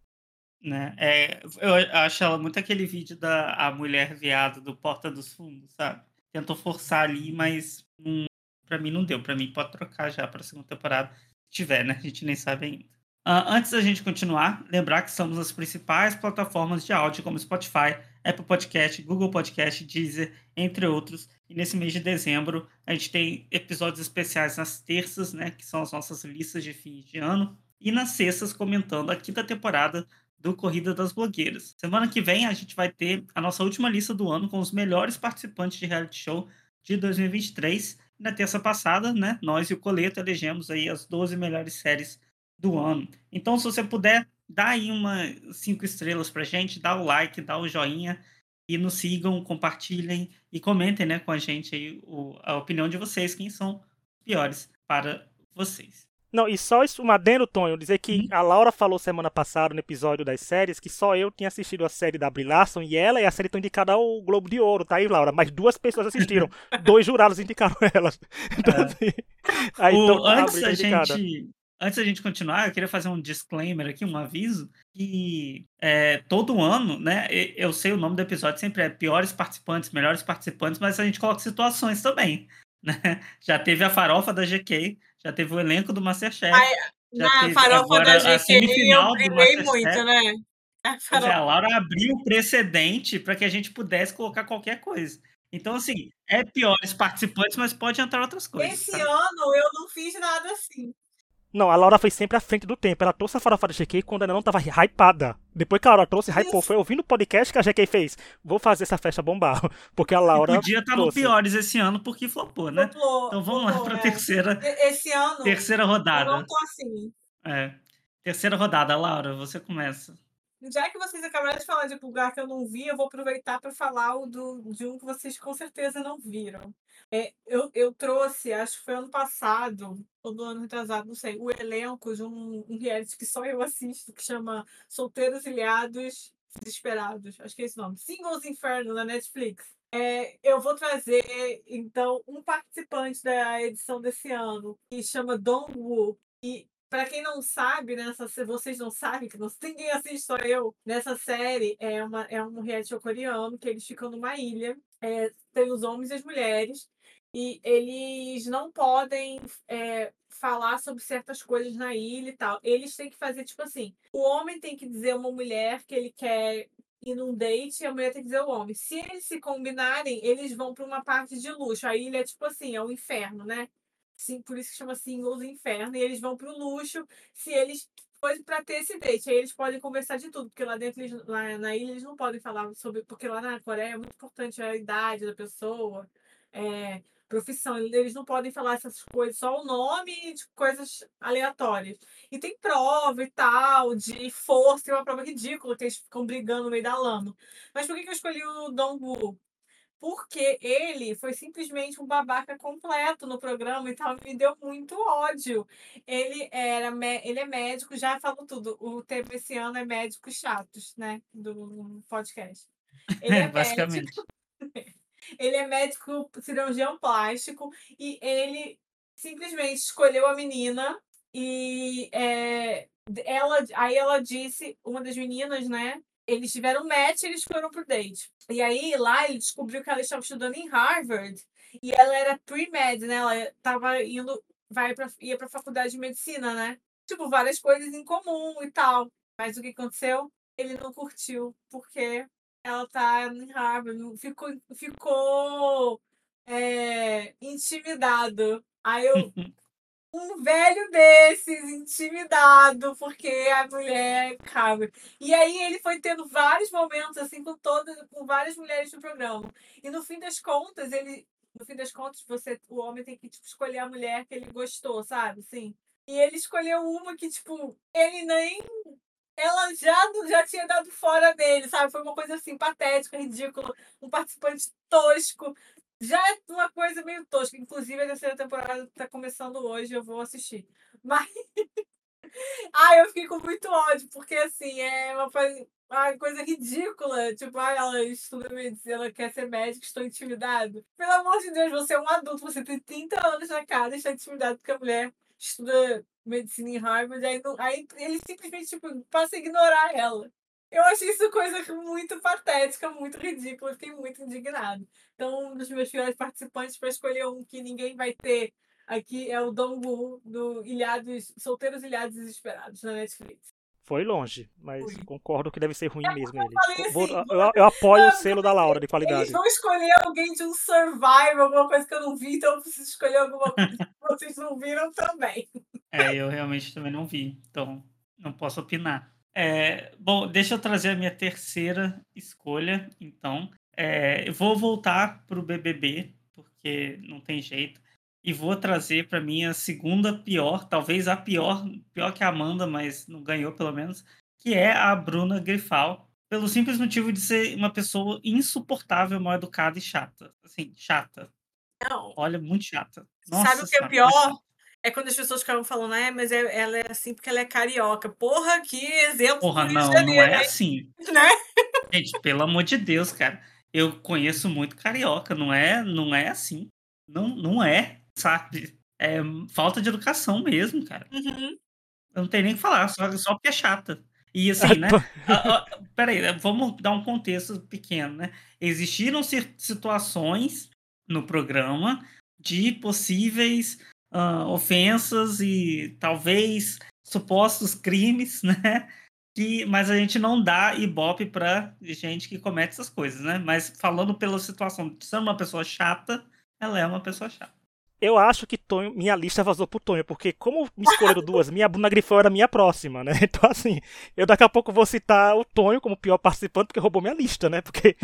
Né? É, eu acho ela muito aquele vídeo da a mulher viado do Porta dos Fundos, sabe? Tentou forçar ali, mas hum, para mim não deu. Para mim pode trocar já para segunda temporada, tiver, né? A gente nem sabe ainda. Uh, antes da gente continuar, lembrar que estamos nas principais plataformas de áudio como Spotify, Apple Podcast, Google Podcast, Deezer, entre outros. E nesse mês de dezembro a gente tem episódios especiais nas terças, né? Que são as nossas listas de fim de ano. E nas sextas comentando a quinta temporada do Corrida das Blogueiras. Semana que vem a gente vai ter a nossa última lista do ano com os melhores participantes de reality show de 2023. Na terça passada, né, nós e o Coleto elegemos aí as 12 melhores séries do ano. Então, se você puder, dá aí uma cinco estrelas pra gente, dá o like, dá o joinha e nos sigam, compartilhem e comentem, né, com a gente aí o, a opinião de vocês, quem são piores para vocês. Não, e só isso, um adendo, Tonho, dizer que Uhum. a Laura falou semana passada no episódio das séries que só eu tinha assistido a série da Brie Larson e ela e a série estão indicadas ao Globo de Ouro, tá aí, Laura? Mas duas pessoas assistiram, dois jurados indicaram elas. Então, assim, aí, O- então, a antes, Brie tá indicada. gente, antes da gente continuar, eu queria fazer um disclaimer aqui, um aviso, que é, todo ano, né, eu sei o nome do episódio, sempre é piores participantes, melhores participantes, mas a gente coloca situações também, né? Já teve a farofa da GK, já teve o elenco do Masterchef, Ai, já Na farofa da GQ eu brilhei muito, né? A Pois é, a. Laura abriu o precedente para que a gente pudesse colocar qualquer coisa. Então, assim, é piores participantes, mas pode entrar outras coisas. Esse tá? ano eu não fiz nada assim. Não, a Laura foi sempre à frente do tempo. Ela trouxe a farofa da GK quando ela não tava hypada. Depois que a Laura trouxe, hypou. Isso. Foi ouvindo o podcast que a GK fez. Vou fazer essa festa bombar. Porque a Laura. Podia estar no trouxe. piores esse ano porque flopou, né? Flopou, Então vamos lá flopou, para a é. terceira, E- Esse ano terceira eu rodada. não tô assim. É. Terceira rodada, Laura, você começa. Já que vocês acabaram de falar de lugar que eu não vi, eu vou aproveitar para falar o do, de um que vocês com certeza não viram. É, eu, eu trouxe, acho que foi ano passado, ou do ano retrasado, não sei, o elenco de um, um reality que só eu assisto, que chama Solteiros Ilhados Desesperados. Acho que é esse nome. Singles Inferno, na Netflix. É, eu vou trazer, então, um participante da edição desse ano, que chama Dong Woo. E Pra quem não sabe, nessa, se vocês não sabem, que não, ninguém assiste, só eu, nessa série é, uma, é um reality show coreano que eles ficam numa ilha, é, tem os homens e as mulheres, e eles não podem é, falar sobre certas coisas na ilha e tal. Eles têm que fazer, tipo assim, o homem tem que dizer a uma mulher que ele quer ir num date e a mulher tem que dizer ao homem. Se eles se combinarem, eles vão para uma parte de luxo. A ilha é tipo assim, é o inferno, né? Sim, por isso que chama Singles Inferno, e eles vão pro luxo se eles forem para ter esse date. Aí eles podem conversar de tudo, porque lá dentro, eles, lá na ilha, eles não podem falar sobre. Porque lá na Coreia é muito importante a idade da pessoa, é, profissão. Eles não podem falar essas coisas, só o nome de coisas aleatórias. E tem prova e tal, de força, tem uma prova ridícula, que eles ficam brigando no meio da lama. Mas por que, que eu escolhi o Dongwoo? Porque ele foi simplesmente um babaca completo no programa e tal, me deu muito ódio. Ele era ele é médico, já falou tudo. O tema esse ano é médicos chatos, né, do podcast. Ele é, É, basicamente. médico, ele é médico cirurgião plástico e ele simplesmente escolheu a menina e é, ela aí ela disse, uma das meninas, né, eles tiveram match e eles foram pro date. E aí lá ele descobriu que ela estava estudando em Harvard e ela era pre-med, né? Ela estava indo, vai pra, ia para faculdade de medicina, né? Tipo, várias coisas em comum e tal. Mas o que aconteceu? Ele não curtiu, porque ela tá em Harvard, ficou, ficou é, intimidado. Aí eu, um velho desses, intimidado, porque a mulher cabra. E aí ele foi tendo vários momentos, assim, com todas, com várias mulheres no programa. E no fim das contas, ele. No fim das contas, você, o homem tem que tipo, escolher a mulher que ele gostou, sabe? Assim. E ele escolheu uma que, tipo, ele nem. Ela já, já tinha dado fora dele, sabe? Foi uma coisa assim, patética, ridícula. Um participante tosco. Já é uma coisa meio tosca. Inclusive, a terceira temporada tá começando hoje, eu vou assistir. Mas. Ai, eu fiquei com muito ódio, porque assim, é uma coisa, ridícula. Tipo, ai, ela estuda medicina, ela quer ser médica, estou intimidado. Pelo amor de Deus, você é um adulto, você tem 30 anos na cara e está intimidado porque a mulher estuda medicina em Harvard. Aí, não- aí ele simplesmente tipo, passa a ignorar ela. Eu achei isso coisa muito patética, muito ridícula, fiquei muito indignado. Então, um dos meus piores participantes para escolher um que ninguém vai ter aqui é o Dongwoo do Ilhados, Solteiros Ilhados Desesperados na Netflix. Foi longe, mas Foi. concordo que deve ser ruim mesmo ele. falei Vou- assim, eu, eu apoio o não, selo da Laura de qualidade. Eles vão escolher alguém de um survival, alguma coisa que eu não vi, então eu preciso escolher alguma coisa que vocês não viram também. É, eu realmente também não vi, então não posso opinar. É, bom, deixa eu trazer a minha terceira escolha, então. É, eu vou voltar para o BBB, porque não tem jeito, e vou trazer para mim a segunda pior, talvez a pior, pior que a Amanda, mas não ganhou pelo menos, que é a Bruna Grifal, pelo simples motivo de ser uma pessoa insuportável, mal educada e chata. Assim, chata. Não. Olha, muito chata. Sabe o que é pior? É quando as pessoas ficavam falando, é, mas é, ela é assim porque ela é carioca. Porra, que exemplo. Porra, não, não é assim. Né? Gente, pelo amor de Deus, cara. Eu conheço muito carioca, não é, não é assim. Não, não é, sabe? É falta de educação mesmo, cara. Uhum. Eu não tenho nem o que falar, só, só porque é chata. E assim, né? ah, ah, peraí, vamos dar um contexto pequeno, né? Existiram situações no programa de possíveis ah, ofensas e talvez supostos crimes, né? Que, mas a gente não dá ibope pra gente que comete essas coisas, né? Mas falando pela situação de ser uma pessoa chata, ela é uma pessoa chata. Eu acho que Tonho, minha lista vazou pro Tonho, porque como me escolheram duas, minha Bruna Grifão era minha próxima, né? Então, assim, eu daqui a pouco vou citar o Tonho como pior participante, porque roubou minha lista, né? Porque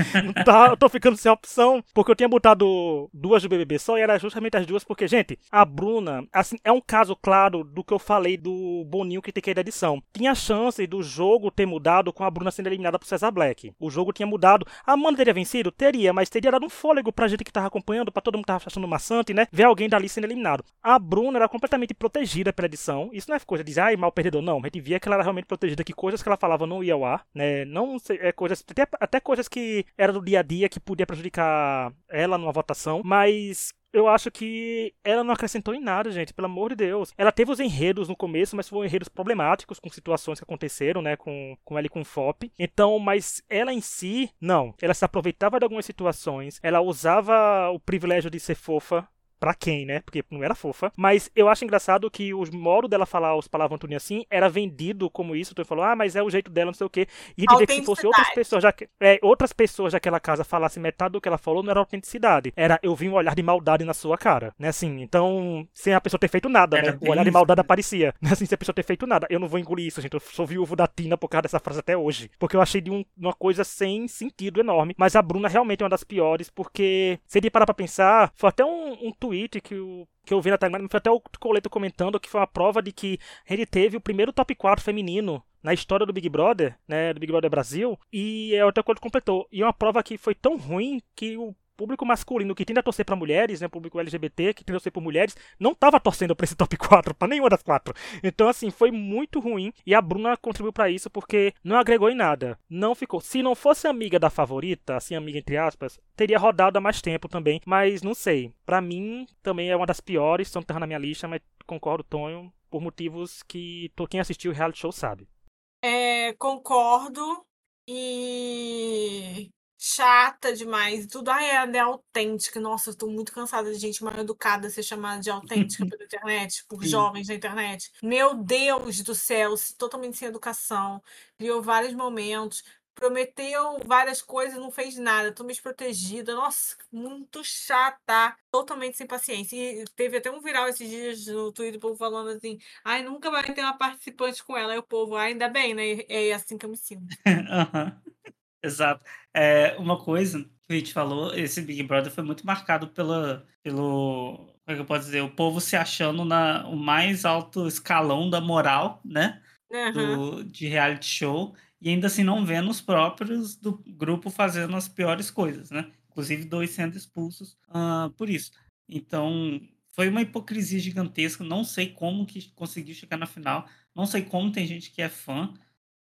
tá, eu tô ficando sem opção, porque eu tinha botado duas do BBB só, e era justamente as duas, porque, gente, a Bruna, assim, é um caso claro do que eu falei do Boninho que tem que ir da edição. Tinha chance do jogo ter mudado com a Bruna sendo eliminada pro Cesar Black. O jogo tinha mudado. A Amanda teria vencido? Teria, mas teria dado um fôlego pra gente que tava acompanhando, pra todo mundo que tava achando maçante, né? Ver alguém dali sendo eliminado. A Bruna era completamente protegida pela edição. Isso não é coisa de dizer, ai, mal perdedor. Não, a gente via que ela era realmente protegida, que coisas que ela falava não ia ao ar, né? Não sei, é coisas, até, até coisas que eram do dia a dia que podia prejudicar ela numa votação, mas eu acho que ela não acrescentou em nada, gente, pelo amor de Deus. Ela teve os enredos no começo, mas foram enredos problemáticos com situações que aconteceram, né, com, com ela e com o FOP. Então, mas ela em si, não. Ela se aproveitava de algumas situações, ela usava o privilégio de ser fofa Pra quem, né? Porque não era fofa. Mas eu acho engraçado que o modo dela falar os palavrões Tuninho assim era vendido como isso. Então falou, ah, mas é o jeito dela, não sei o quê. E gente vê que se fosse outras pessoas, já, é, outras pessoas daquela casa falassem metade do que ela falou, não era autenticidade. Era eu vi um olhar de maldade na sua cara. Né? Assim, então, sem a pessoa ter feito nada, Era né? O olhar de maldade né? aparecia. Né? Assim, sem a pessoa ter feito nada. Eu não vou engolir isso, gente. Eu sou viúvo da Tina por causa dessa frase até hoje. Porque eu achei de um- uma coisa sem sentido enorme. Mas a Bruna realmente é uma das piores, porque se ele parar pra pensar, foi até um, um tweet que o que eu vi na timeline, foi até o Coleto comentando que foi uma prova de que ele teve o primeiro top 4 feminino na história do Big Brother, né, do Big Brother Brasil, e é coisa que completou. E é uma prova que foi tão ruim que o público masculino que tende a torcer pra mulheres, né, público LGBT que tende a torcer por mulheres, não tava torcendo pra esse top 4, pra nenhuma das quatro. Então, assim, foi muito ruim e a Bruna contribuiu pra isso porque não agregou em nada. Não ficou. Se não fosse amiga da favorita, assim, amiga entre aspas, teria rodado há mais tempo também, mas não sei. Pra mim, também é uma das piores, tá na minha lista, mas concordo, Tonho, por motivos que quem assistiu o reality show sabe. É, concordo. E chata demais. Tudo, ai, ela é autêntica. Nossa, eu tô muito cansada de gente mal educada ser chamada de autêntica pela internet, por Sim. jovens na internet. Meu Deus do céu, totalmente sem educação. Criou vários momentos. Prometeu várias coisas, não fez nada. Tô desprotegida. Nossa, muito chata. Totalmente sem paciência. E teve até um viral esses dias no Twitter, o povo falando assim: ai, nunca vai ter uma participante com ela. Aí o povo, "Ah, ainda bem, né? É assim que eu me sinto. Aham. Exato. É, uma coisa que a gente falou, esse Big Brother foi muito marcado pela, pelo, como é que eu posso dizer, o povo se achando na o mais alto escalão da moral, né, Aham. do, de reality show, e ainda assim não vendo os próprios do grupo fazendo as piores coisas, né, inclusive dois sendo expulsos ah, por isso. Então, foi uma hipocrisia gigantesca, não sei como que conseguiu chegar na final, não sei como tem gente que é fã,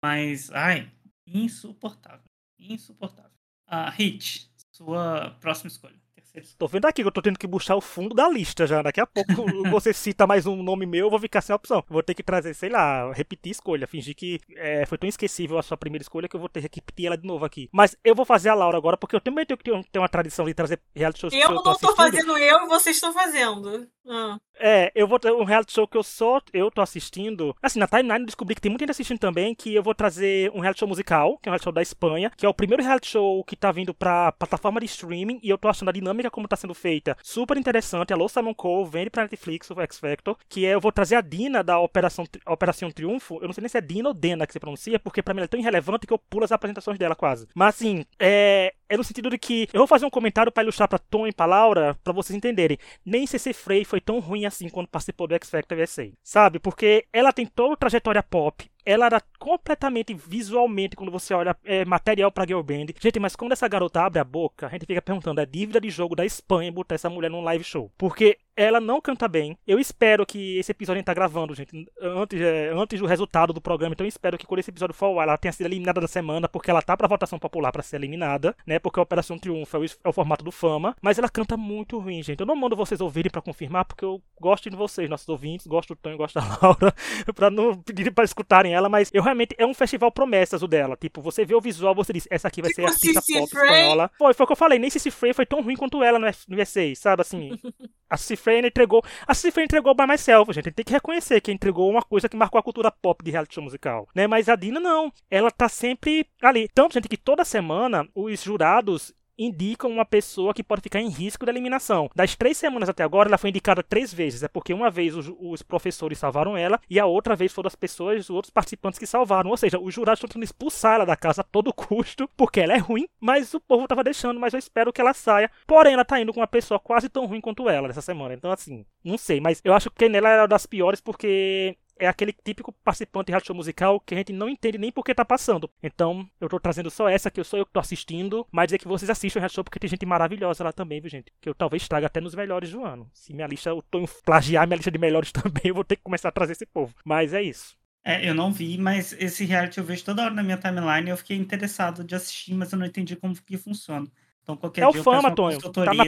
mas, ai, insuportável. Insuportável. Ah, Hit, sua próxima escolha. Tô vendo aqui que eu tô tendo que buscar o fundo da lista já. Daqui a pouco você cita mais um nome meu, eu vou ficar sem opção. Vou ter que trazer, sei lá, repetir escolha. Fingir que é, foi tão esquecível a sua primeira escolha que eu vou ter que repetir ela de novo aqui. Mas eu vou fazer a Laura agora, porque eu também tenho que ter uma tradição de trazer reality shows que Eu eu não tô tô fazendo eu e vocês estão fazendo. Ah. É, eu vou ter um reality show que eu só eu tô assistindo. Assim, na timeline eu descobri que tem muita gente assistindo também, que eu vou trazer um reality show musical, que é um reality show da Espanha, que é o primeiro reality show que tá vindo pra plataforma de streaming, e eu tô achando a dinâmica como tá sendo feita super interessante. Alô, Simon Cole, vende pra Netflix, o X Factor, que é, eu vou trazer a Dina da Operação, Operação Triunfo, eu não sei nem se é Dina ou Dena que se pronuncia, porque pra mim ela é tão irrelevante que eu pulo as apresentações dela quase. Mas assim, é, é no sentido de que eu vou fazer um comentário pra ilustrar pra Tom e pra Laura, pra vocês entenderem. Nem CC Frey foi tão ruim assim quando participou do X Factor USA, sabe? Porque ela tem toda a trajetória pop, ela era completamente visualmente, quando você olha, é, material pra girl band. Gente, mas quando essa garota abre a boca, a gente fica perguntando, é dívida de jogo da Espanha botar essa mulher num live show. Porque ela não canta bem. Eu espero que esse episódio a gente tá gravando, gente, antes, é, antes do resultado do programa. Então eu espero que quando esse episódio for ao ar, ela tenha sido eliminada da semana, porque ela tá pra votação popular para ser eliminada, né? Porque a Operação Triunfo é o, é o, formato do Fama. Mas ela canta muito ruim, gente. Eu não mando vocês ouvirem para confirmar, porque eu gosto de vocês, nossos ouvintes, gosto do Tonho, gosto da Laura, pra não pedir pra escutarem ela, mas eu realmente. É um festival promessas o dela. Tipo, você vê o visual, você diz, essa aqui vai tipo ser a artista pop espanhola. Foi, foi o que eu falei, nem Cici Frey foi tão ruim quanto ela no, no V6, sabe? Assim, a Cici Frey entregou. A Cici Frey entregou By Myself, gente. Tem que reconhecer que entregou uma coisa que marcou a cultura pop de reality show musical, né? Mas a Dina não. Ela tá sempre ali. Tanto, gente, que toda semana os jurados indicam uma pessoa que pode ficar em risco de eliminação. Das três semanas até agora, ela foi indicada três vezes. É porque uma vez os, os professores salvaram ela e a outra vez foram as pessoas, os outros participantes que salvaram. Ou seja, os jurados estão tentando expulsar ela da casa a todo custo, porque ela é ruim, mas o povo estava deixando, mas eu espero que ela saia. Porém, ela está indo com uma pessoa quase tão ruim quanto ela nessa semana. Então, assim, não sei, mas eu acho que nela era das piores porque é aquele típico participante de reality show musical que a gente não entende nem por que tá passando. Então, eu tô trazendo só essa, que eu sou eu que tô assistindo, mas é que vocês assistam o reality show porque tem gente maravilhosa lá também, viu, gente? Que eu talvez traga até nos melhores do ano. Se minha lista, eu tô plagiar minha lista de melhores também, eu vou ter que começar a trazer esse povo. Mas é isso. É, eu não vi, mas esse reality eu vejo toda hora na minha timeline e eu fiquei interessado de assistir, mas eu não entendi como que funciona. Então, qualquer é o fama, Tonho. Tá na,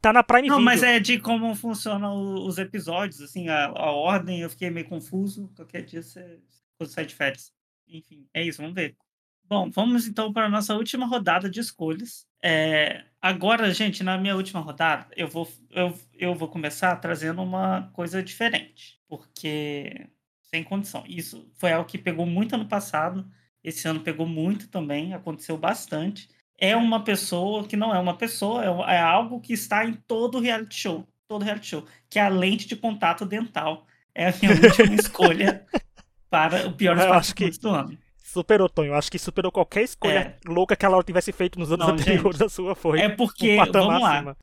tá na Prime Não, Video. mas é de como funcionam os episódios, assim, a, a ordem, eu fiquei meio confuso. Qualquer dia você, você sai de férias. Enfim, é isso, vamos ver. Bom, vamos então para a nossa última rodada de escolhas. É, agora, gente, na minha última rodada, eu vou, eu, eu vou começar trazendo uma coisa diferente. Porque, sem condição. Isso foi algo que pegou muito ano passado. Esse ano pegou muito também, aconteceu bastante é uma pessoa que não é uma pessoa, é, é algo que está em todo reality show. Todo reality show. Que é a lente de contato dental. É a minha última escolha para o pior acho que do ano. Superou, Tonho. Acho que superou qualquer escolha é. louca que ela tivesse feito nos anos não, anteriores da sua foi. É porque, um vamos lá, acima.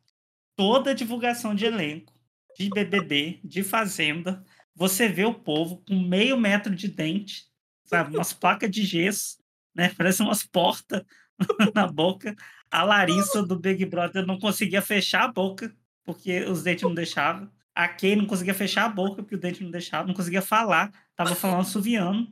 toda divulgação de elenco, de BBB, de Fazenda, você vê o povo com meio metro de dente, sabe? Umas placas de gesso, né? Parece umas portas na boca. A Larissa do Big Brother não conseguia fechar a boca, porque os dentes não deixavam. A Kay não conseguia fechar a boca, porque o dente não deixava. Não conseguia falar. Tava falando suviano.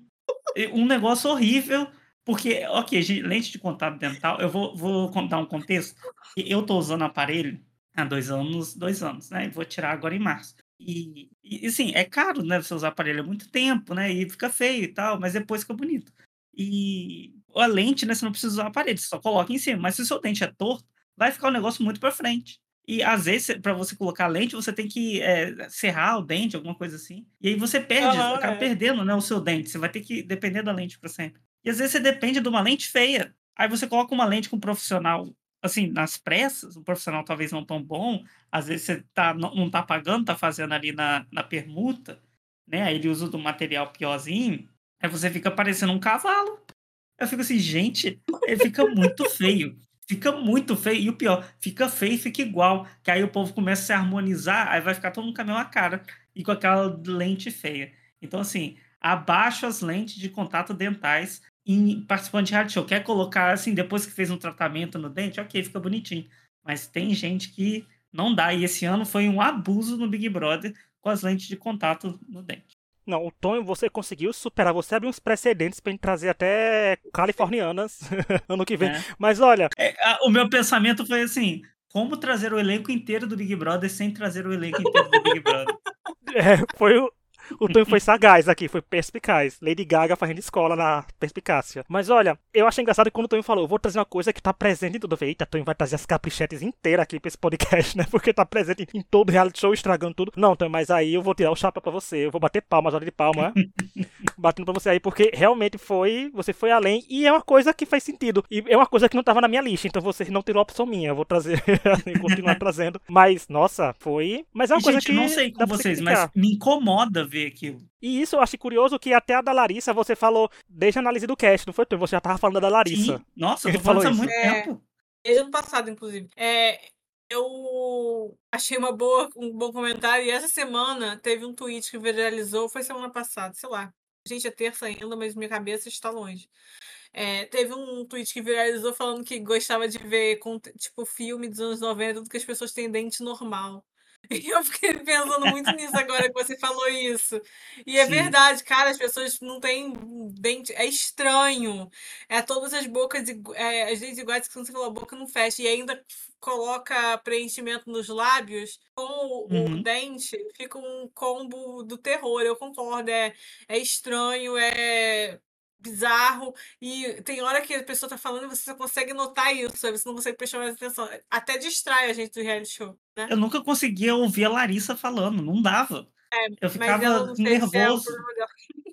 Um negócio horrível. Porque, ok, lente de contato dental, eu vou, vou contar um contexto. Eu tô usando aparelho há dois anos, dois anos, né? Vou tirar agora em março. E, e assim, é caro, né? Você usar aparelho há muito tempo, né? E fica feio e tal, mas depois fica bonito. E a lente, né, você não precisa usar a parede, você só coloca em cima. Mas se o seu dente é torto, vai ficar um negócio muito para frente. E às vezes, para você colocar a lente, você tem que é, serrar o dente, alguma coisa assim. E aí você perde, uhum, acaba é. perdendo né, o seu dente. Você vai ter que depender da lente para sempre. E às vezes você depende de uma lente feia. Aí você coloca uma lente com um profissional, assim, nas pressas, um profissional talvez não tão bom. Às vezes você tá, não, não tá pagando, tá fazendo ali na, na permuta, né? Aí ele usa do material piorzinho. Aí você fica parecendo um cavalo. Eu fico assim, gente, ele fica muito feio. Fica muito feio. E o pior, fica feio e fica igual. Que aí o povo começa a se harmonizar, aí vai ficar todo mundo com a mesma cara e com aquela lente feia. Então, assim, abaixo as lentes de contato dentais em participante de reality show. Quer colocar assim, depois que fez um tratamento no dente, ok, fica bonitinho. Mas tem gente que não dá. E esse ano foi um abuso no Big Brother com as lentes de contato no dente. Não, o Tonho, você conseguiu superar. Você abriu uns precedentes pra gente trazer até californianas ano que vem. É. Mas olha. É, a, o meu pensamento foi assim: como trazer o elenco inteiro do Big Brother sem trazer o elenco inteiro do Big Brother? É, foi o, o Tonho foi sagaz aqui, foi perspicaz. Lady Gaga fazendo escola na perspicácia. Mas olha, eu acho engraçado quando o Tonho falou, vou trazer uma coisa que tá presente em tudo. Eu falei, eita, Tonho vai trazer as caprichetes inteiras aqui pra esse podcast, né? Porque tá presente em todo reality show, estragando tudo. Não, Tonho, mas aí eu vou tirar o chapéu pra você. Eu vou bater palmas, hora de palma, né? Batendo pra você aí, porque realmente foi, você foi além. E é uma coisa que faz sentido. E é uma coisa que não tava na minha lista, então você não tirou a opção minha. Eu vou trazer, continuar trazendo. Mas, nossa, foi. Mas é uma e, coisa gente, que. não sei com vocês, mas me incomoda ver aquilo. E isso eu achei curioso que até a da Larissa você falou desde a análise do cast, não foi? Você já tava falando da Larissa. Sim. Nossa, eu tô falando isso há muito é, tempo. Desde ano passado, inclusive. É, eu achei uma boa, um bom comentário. E essa semana teve um tweet que viralizou, foi semana passada, sei lá. Gente, é terça ainda, mas minha cabeça está longe. É, teve um tweet que viralizou falando que gostava de ver, tipo, filme dos anos 90, do que as pessoas têm dente normal. E eu fiquei pensando muito nisso agora que você falou isso. E é Sim. verdade, cara, as pessoas não têm dente. É estranho. É todas as bocas, igu- é, as dentes iguais que você falou, a boca não fecha. E ainda coloca preenchimento nos lábios com o, o Uhum. dente, fica um combo do terror. Eu concordo. É, é estranho, é bizarro. E tem hora que a pessoa tá falando e você só consegue notar isso, sabe? Você não consegue prestar mais atenção. Até distrai a gente do reality show, né? Eu nunca conseguia ouvir a Larissa falando, não dava. É, Eu ficava é nervoso. dela.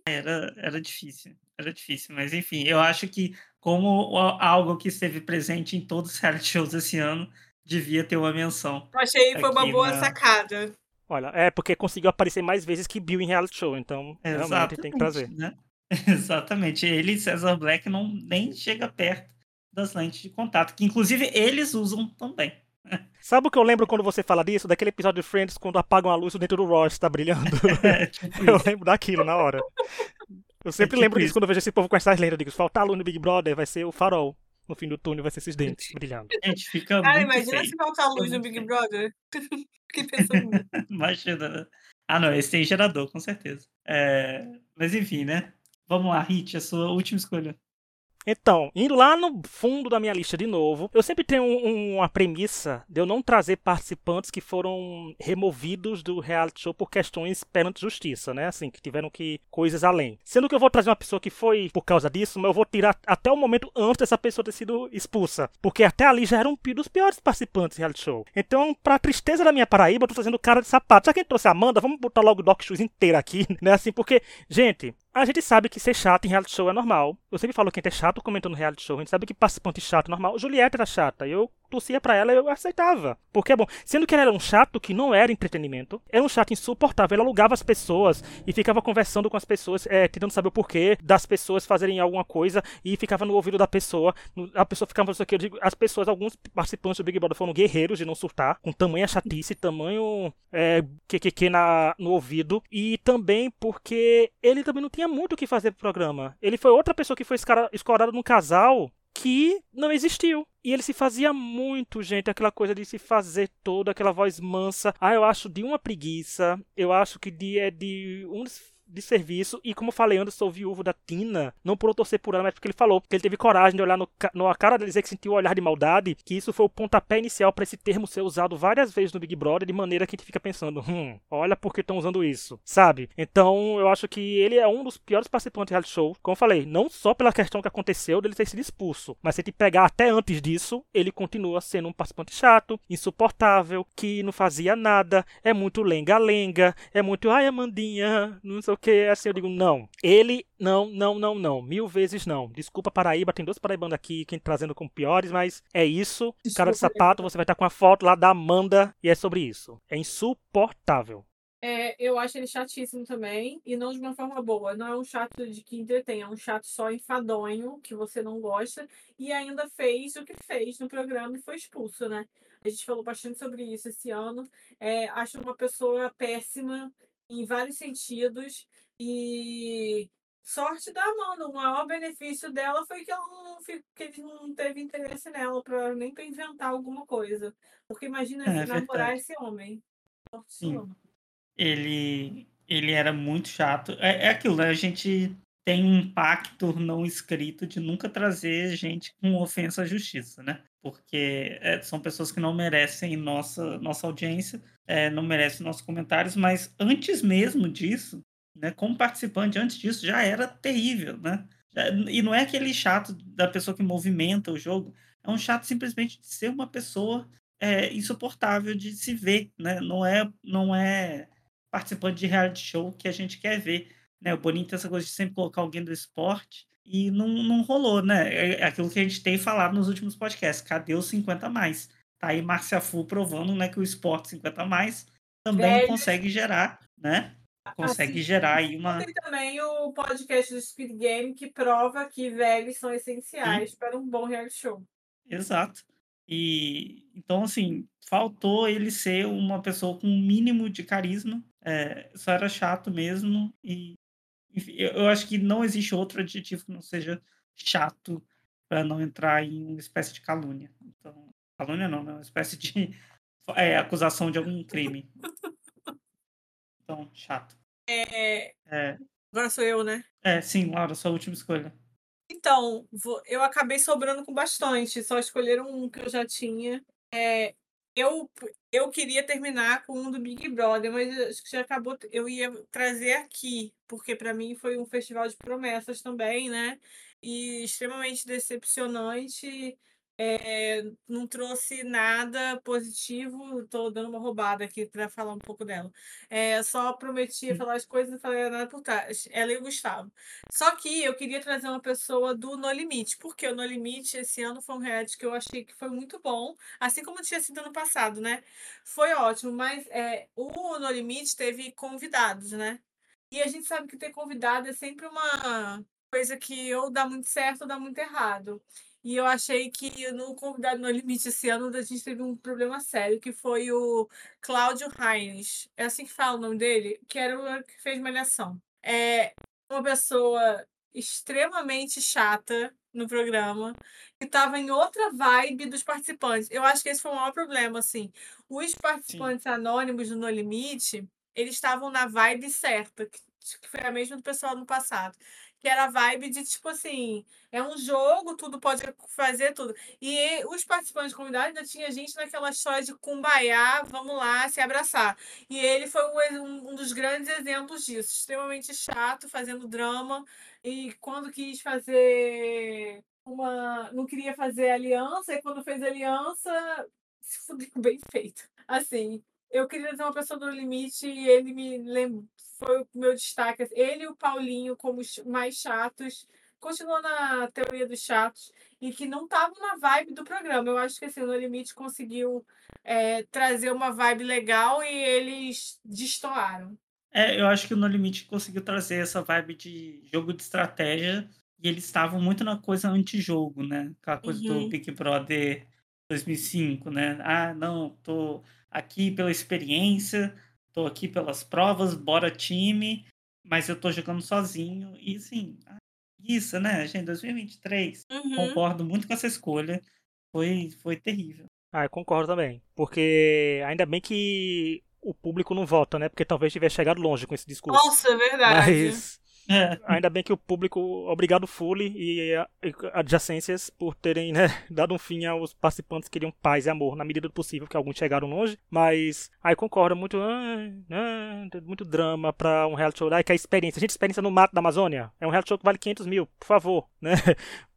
Era, era difícil, era difícil. Mas enfim, eu acho que como algo que esteve presente em todos os reality shows esse ano, devia ter uma menção. Eu achei que foi uma boa na- sacada. Olha, é porque conseguiu aparecer mais vezes que Bill em reality show, então realmente tem que trazer. né? Exatamente. Ele e Cesar Black não nem chega perto das lentes de contato, que inclusive eles usam também. Sabe o que eu lembro quando você fala disso? Daquele episódio de Friends quando apagam a luz dentro do Ross tá brilhando. É, tipo eu lembro daquilo na hora. Eu sempre tipo lembro disso isso. quando eu vejo esse povo com essas lendas. Eu digo, se faltar luz no Big Brother, vai ser o farol. No fim do túnel vai ser esses dentes brilhando. Gente, fica Cara, muito imagina feio. se faltar luz no Big. Brother. Fiquei pensando. Imagina, né? Ah, não, esse tem gerador, com certeza. É, Mas enfim, né? Vamos lá, Hit, a sua última escolha. Então, indo lá no fundo da minha lista de novo, eu sempre tenho um- uma premissa de eu não trazer participantes que foram removidos do reality show por questões perante justiça, né? Assim, que tiveram que coisas além. Sendo que eu vou trazer uma pessoa que foi por causa disso, mas eu vou tirar até o momento antes dessa pessoa ter sido expulsa. Porque até ali já era um dos piores participantes do reality show. Então, pra tristeza da minha Paraíba, eu tô trazendo cara de sapato. Já que trouxe a Amanda, vamos botar logo o Doc Shoes inteira aqui, né? Assim, porque, gente, a gente sabe que ser chato em reality show é normal. Eu sempre falo que gente é chato comentando reality show. A gente sabe que participante chato é normal. Juliette era chata. E eu torcia pra ela eu aceitava. Porque é bom. Sendo que ela era um chato que não era entretenimento. Era um chato insuportável. Ele alugava as pessoas e ficava conversando com as pessoas, é, tentando saber o porquê das pessoas fazerem alguma coisa e ficava no ouvido da pessoa. A pessoa ficava isso aqui. Eu digo, as pessoas, alguns participantes do Big Brother foram guerreiros de não surtar, com tamanha chatice, tamanho é, QQQ na, no ouvido. E também porque ele também não tinha muito o que fazer pro programa. Ele foi outra pessoa que foi escorada num casal que não existiu. E ele se fazia muito, gente, aquela coisa de se fazer toda, aquela voz mansa. Ah, eu acho de uma preguiça. Eu acho que de, é de um de serviço. E como falei antes, sou viúvo da Tina. Não por eu torcer por ela, mas porque ele falou. Porque ele teve coragem de olhar no, na cara dele dizer que sentiu o olhar de maldade. Que isso foi o pontapé inicial para esse termo ser usado várias vezes no Big Brother. De maneira que a gente fica pensando, hum, olha por que estão usando isso, sabe? Então eu acho que ele é um dos piores participantes do reality show. Como eu falei, não só pela questão que aconteceu dele ter sido expulso, mas se a gente pegar até antes disso, ele continua sendo um participante chato, insuportável, que não fazia nada, é muito lenga-lenga, é muito, ai, Amandinha, não sei o que, assim, eu digo, não. Ele, não, não, não, não, mil vezes não. Desculpa, Paraíba, tem dois paraibanos aqui, quem trazendo como piores, mas é isso. Cara de Desculpa, sapato, você vai estar com a foto lá da Amanda, e é sobre isso. É insuportável. É, eu acho ele chatíssimo também, e não de uma forma boa. Não é um chato de que entretém, é um chato só enfadonho, que você não gosta, e ainda fez o que fez no programa e foi expulso, né? A gente falou bastante sobre isso esse ano. É, acho uma pessoa péssima em vários sentidos, e sorte da Amanda. O maior benefício dela foi que, ela não, que ele não teve interesse nela, pra, nem para inventar alguma coisa. Porque imagina É, se namorar verdade. esse homem. Sorte Sim. sua. ele, ele era muito chato. É, é aquilo, né? A gente tem um pacto não escrito de nunca trazer gente com ofensa à justiça, né? Porque é, são pessoas que não merecem nossa, nossa audiência, é, não merecem nossos comentários, mas antes mesmo disso, né, como participante, antes disso, já era terrível, né? E não é aquele chato da pessoa que movimenta o jogo, é um chato simplesmente de ser uma pessoa é, insuportável de se ver, né? Não é, não é participante de reality show que a gente quer ver. Né? O Boninho tem essa coisa de sempre colocar alguém do esporte e não, não rolou, né? É aquilo que a gente tem falado nos últimos podcasts. Cadê os 50 a mais? Tá aí Márcia Fu provando né, que o esporte 50 a mais também Velhos. consegue gerar, né? Consegue Assim, gerar aí uma. Tem também o podcast do Squid Game que prova que velhos são essenciais para um bom reality show. Exato. E então, assim, faltou ele ser uma pessoa com um mínimo de carisma. É, só era chato mesmo. E enfim, eu, acho que não existe outro adjetivo que não seja chato para não entrar em uma espécie de calúnia. Então, calúnia não, né? Uma espécie de é, acusação de algum crime. Então, chato. É, É, agora sou eu, né? é sim, Laura, sua última escolha. Então, vou- eu acabei sobrando com bastante, só escolheram um que eu já tinha. É, eu, eu queria terminar com um do Big Brother, mas acho que já acabou. Eu ia trazer aqui, porque para mim foi um festival de promessas também, né? E extremamente decepcionante. É, não trouxe nada positivo. Estou dando uma roubada aqui para falar um pouco dela. É, só prometia falar as coisas e não falei nada por trás. Ela e o Gustavo. Só que eu queria trazer uma pessoa do No Limite, porque o No Limite esse ano foi um reality que eu achei que foi muito bom, assim como tinha sido ano passado, né? Foi ótimo, mas é, o No Limite teve convidados, né? E a gente sabe que ter convidado é sempre uma coisa que ou dá muito certo ou dá muito errado. E eu achei que no Convidado No Limite esse ano a gente teve um problema sério, que foi o Cláudio Reines. É assim que fala o nome dele? Que era o que fez Malhação. É uma pessoa extremamente chata no programa, que estava em outra vibe dos participantes. Eu acho que esse foi o maior problema, assim. Os participantes anônimos do No Limite, eles estavam na vibe certa, que foi a mesma do pessoal no passado. Que era a vibe de, tipo assim, é um jogo, tudo pode fazer tudo. E os participantes convidados ainda tinha gente naquela história de cumbaiá, vamos lá, se abraçar. E ele foi um, um- dos grandes exemplos disso. Extremamente chato, fazendo drama. E quando quis fazer uma. Não queria fazer aliança, e quando fez aliança, se fudeu bem feito. Assim, eu queria ter uma pessoa do limite e ele me lembra. Foi o meu destaque. Ele e o Paulinho como os mais chatos. Continuou na teoria dos chatos e que não estavam na vibe do programa. Eu acho que assim, o No Limite conseguiu é, trazer uma vibe legal e eles destoaram. É, eu acho que o No Limite conseguiu trazer essa vibe de jogo de estratégia e eles estavam muito na coisa antijogo, né? Aquela coisa do Uhum. Big Brother 2005, né? Ah, não, tô aqui pela experiência, tô aqui pelas provas, bora time, mas eu tô jogando sozinho. E assim, ah, isso, né, gente? 2023. Uhum. Concordo muito com essa escolha. Foi, foi terrível. Ah, eu concordo também. Porque ainda bem que o público não vota, né? Porque talvez tivesse chegado longe com esse discurso. Nossa, é verdade. Mas É, ainda bem que o público, obrigado Fully e adjacências por terem né, dado um fim aos participantes que queriam paz e amor na medida do possível, que alguns chegaram longe. Mas aí concordo, muito, ah, ah, muito drama pra um reality show. Ai, que é a experiência. Gente, experiência no mato da Amazônia. É um reality show que vale 500 mil, por favor, né?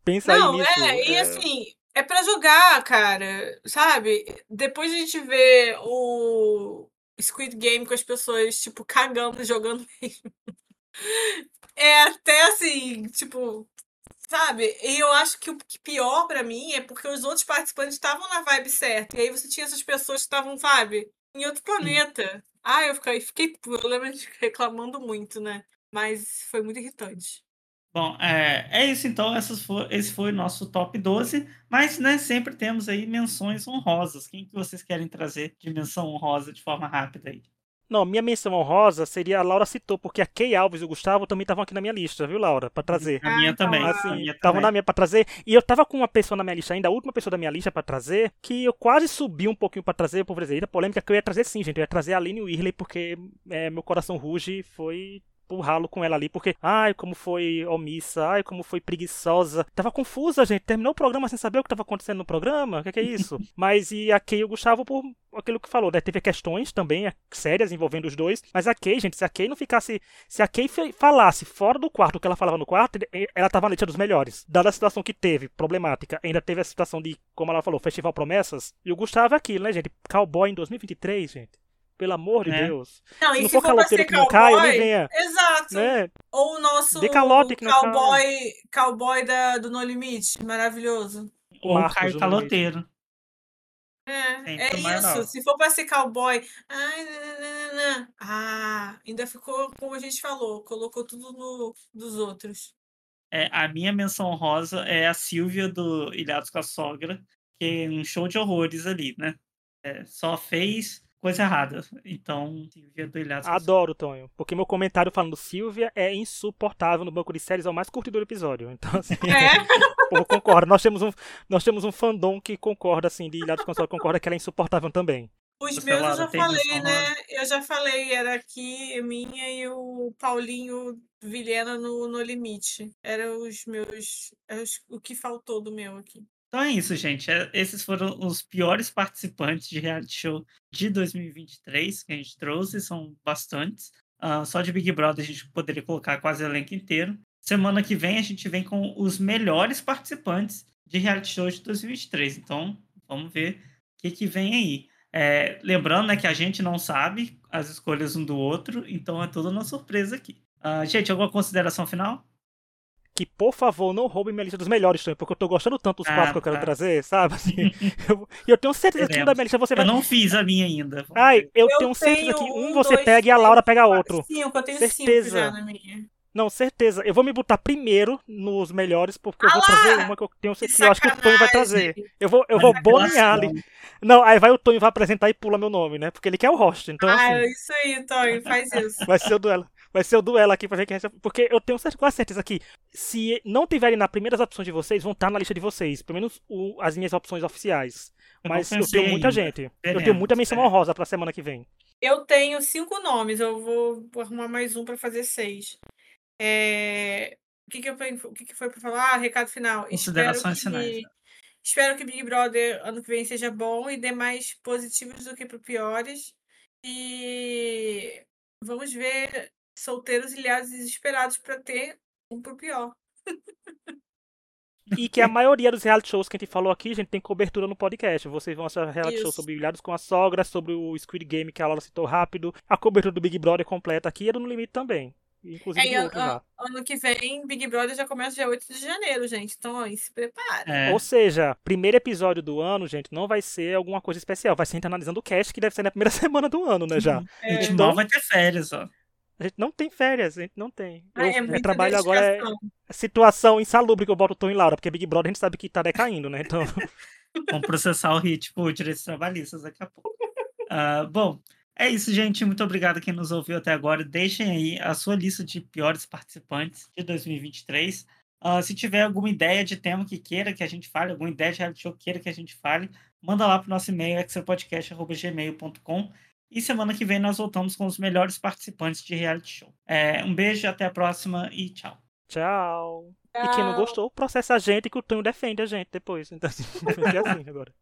Pensa Não, aí nisso. é, e É, assim, é pra jogar, cara, sabe? Depois de a gente ver o Squid Game com as pessoas, tipo, cagando jogando mesmo. É até assim, tipo, sabe? E eu acho que o pior pra mim é porque os outros participantes estavam na vibe certa. E aí você tinha essas pessoas que estavam, sabe, em outro planeta. Ah, eu fiquei, fiquei, de reclamando muito, né? Mas foi muito irritante. Bom, é, é isso então. Essas fo- esse foi o nosso top 12. Mas, né, sempre temos aí menções honrosas. Quem que vocês querem trazer de menção honrosa de forma rápida aí? Não, minha menção honrosa seria a Laura citou, porque a Kay Alves e o Gustavo também estavam aqui na minha lista, viu, Laura? Pra trazer. A minha Ah, também. então, Assim, também. na minha pra trazer. E eu tava com uma pessoa na minha lista ainda, a última pessoa da minha lista pra trazer, que eu quase subi um pouquinho pra trazer, por exemplo, polêmica que eu ia trazer sim, gente. Eu ia trazer a Aline Whirley, porque é, meu coração ruge foi pro ralo com ela ali, porque, ai, como foi omissa, ai, como foi preguiçosa. Tava confusa, gente. Terminou o programa sem saber o que tava acontecendo no programa. O que, que é isso? Mas e a Kay e o Gustavo, por aquilo que falou, né? Teve questões também é, sérias envolvendo os dois. Mas a Kay, gente, se a Kay não ficasse. Se a Kay falasse fora do quarto o que ela falava no quarto, ela tava na lista dos melhores. Dada a situação que teve, problemática, ainda teve a situação de, como ela falou, Festival Promessas. E o Gustavo é aquilo, né, gente? Cowboy em 2023, gente. Pelo amor de É. Deus. Não, Se e não se for for caloteiro que não cai, nem cowboy, venha. exato. Né? Ou o nosso Dê calote que não cowboy, cowboy da, do No Limite, maravilhoso. Ou Marcos Caio Caloteiro. É, é isso. nova. Se for pra ser cowboy, ai, nananana. ah, ainda ficou como a gente falou, colocou tudo no dos outros. É, a minha menção honrosa é a Silvia do Ilhados com a Sogra, que é um show de horrores ali, né? É, só fez coisa errada. Então, Silvia do Sogra. Adoro, Tonho. Porque meu comentário falando Silvia é insuportável no banco de séries, é o mais curtido do episódio. Então, assim, É, eu concordo. Nós temos um, nós temos um fandom que concorda, assim, de Ilhados Console concorda que ela é insuportável também. Os meus eu já falei, né? Eu já falei, era aqui, minha e o Paulinho Vilhena no, no limite. Eram os meus. é os- o que faltou do meu aqui. Então é isso, gente. É- Esses foram os piores participantes de reality show de 2023 que a gente trouxe, são bastantes. Ah, só de Big Brother a gente poderia colocar quase o elenco inteiro. Semana que vem a gente vem com os melhores participantes de reality show de 2023. Então vamos ver o que, que vem aí. É, lembrando né, que a gente não sabe as escolhas um do outro, então é tudo uma surpresa aqui. Ah, gente, alguma consideração final? Que, por favor, não roubem minha lista dos melhores, Tonho, porque eu tô gostando tanto dos Ah, quatro que eu quero tá. trazer, sabe? Assim, eu- E eu, tenho certeza que um da minha lista você vai. Eu não fiz a minha ainda. Ai, eu, Eu tenho certeza que tenho um um, você dois, pega e a três, Laura pega outro. Cinco, eu tenho cinco Certeza. já na minha. Não, certeza. Eu vou me botar primeiro nos melhores, porque eu vou lá! trazer uma que eu tenho certeza que eu acho que o Tonho vai trazer. Eu vou, eu vou Manipulação. bonear ali. Não, aí vai o Tonho vai apresentar e pula meu nome, né? Porque ele quer o host. Então, Ah, assim, isso aí, Tonho, faz isso. vai ser o duelo. Vai ser o duelo aqui pra ver quem recebe. Porque eu tenho certeza, quase certeza que se não tiverem nas primeiras opções de vocês, vão estar na lista de vocês. Pelo menos o- as minhas opções oficiais. Eu Mas eu pensei tenho muita ainda. gente. Eu tenho muita menção honrosa pra semana que vem. Eu tenho cinco nomes, eu vou arrumar mais um para fazer seis. É, O que, que, eu, o que, que foi para falar? Ah, recado final. Considerações espero que, finais. espero que Big Brother ano que vem seja bom e dê mais positivos do que para piores. E vamos ver solteiros ilhados desesperados para ter um pro pior. E que a maioria dos reality shows que a gente falou aqui, a gente tem cobertura no podcast. Vocês vão achar reality show Isso. sobre Ilhados com a Sogra, sobre o Squid Game que a Laura citou rápido. A cobertura do Big Brother completa aqui e a do No Limite também. Inclusive É, outro an- lá. ano que vem, Big Brother já começa dia 8 de janeiro, gente. Então, aí, se prepare. É, Ou seja, primeiro episódio do ano, gente, não vai ser alguma coisa especial. Vai ser a gente analisando o cast, que deve ser na primeira semana do ano, né, já. a gente É. mal vai ter férias, ó. A gente não tem férias, a gente não tem. Ah, Eu, é eu trabalho agora é situação insalubre que eu boto o Tom e Laura, porque Big Brother a gente sabe que tá decaindo, né? Então, Vamos processar o ritmo por direitos trabalhistas daqui a pouco. Ah, bom, é isso, gente. Muito obrigado a quem nos ouviu até agora. Deixem aí a sua lista de piores participantes de 2023. Ah, se tiver alguma ideia de tema que queira que a gente fale, alguma ideia de reality show que queira que a gente fale, manda lá pro nosso e-mail, extrapodcast.gmail.com. E semana que vem nós voltamos com os melhores participantes de reality show. É, um beijo, até a próxima e tchau. tchau. E quem não Tchau. gostou, processa a gente que o Tonho defende a gente depois. Então, assim, ser assim agora.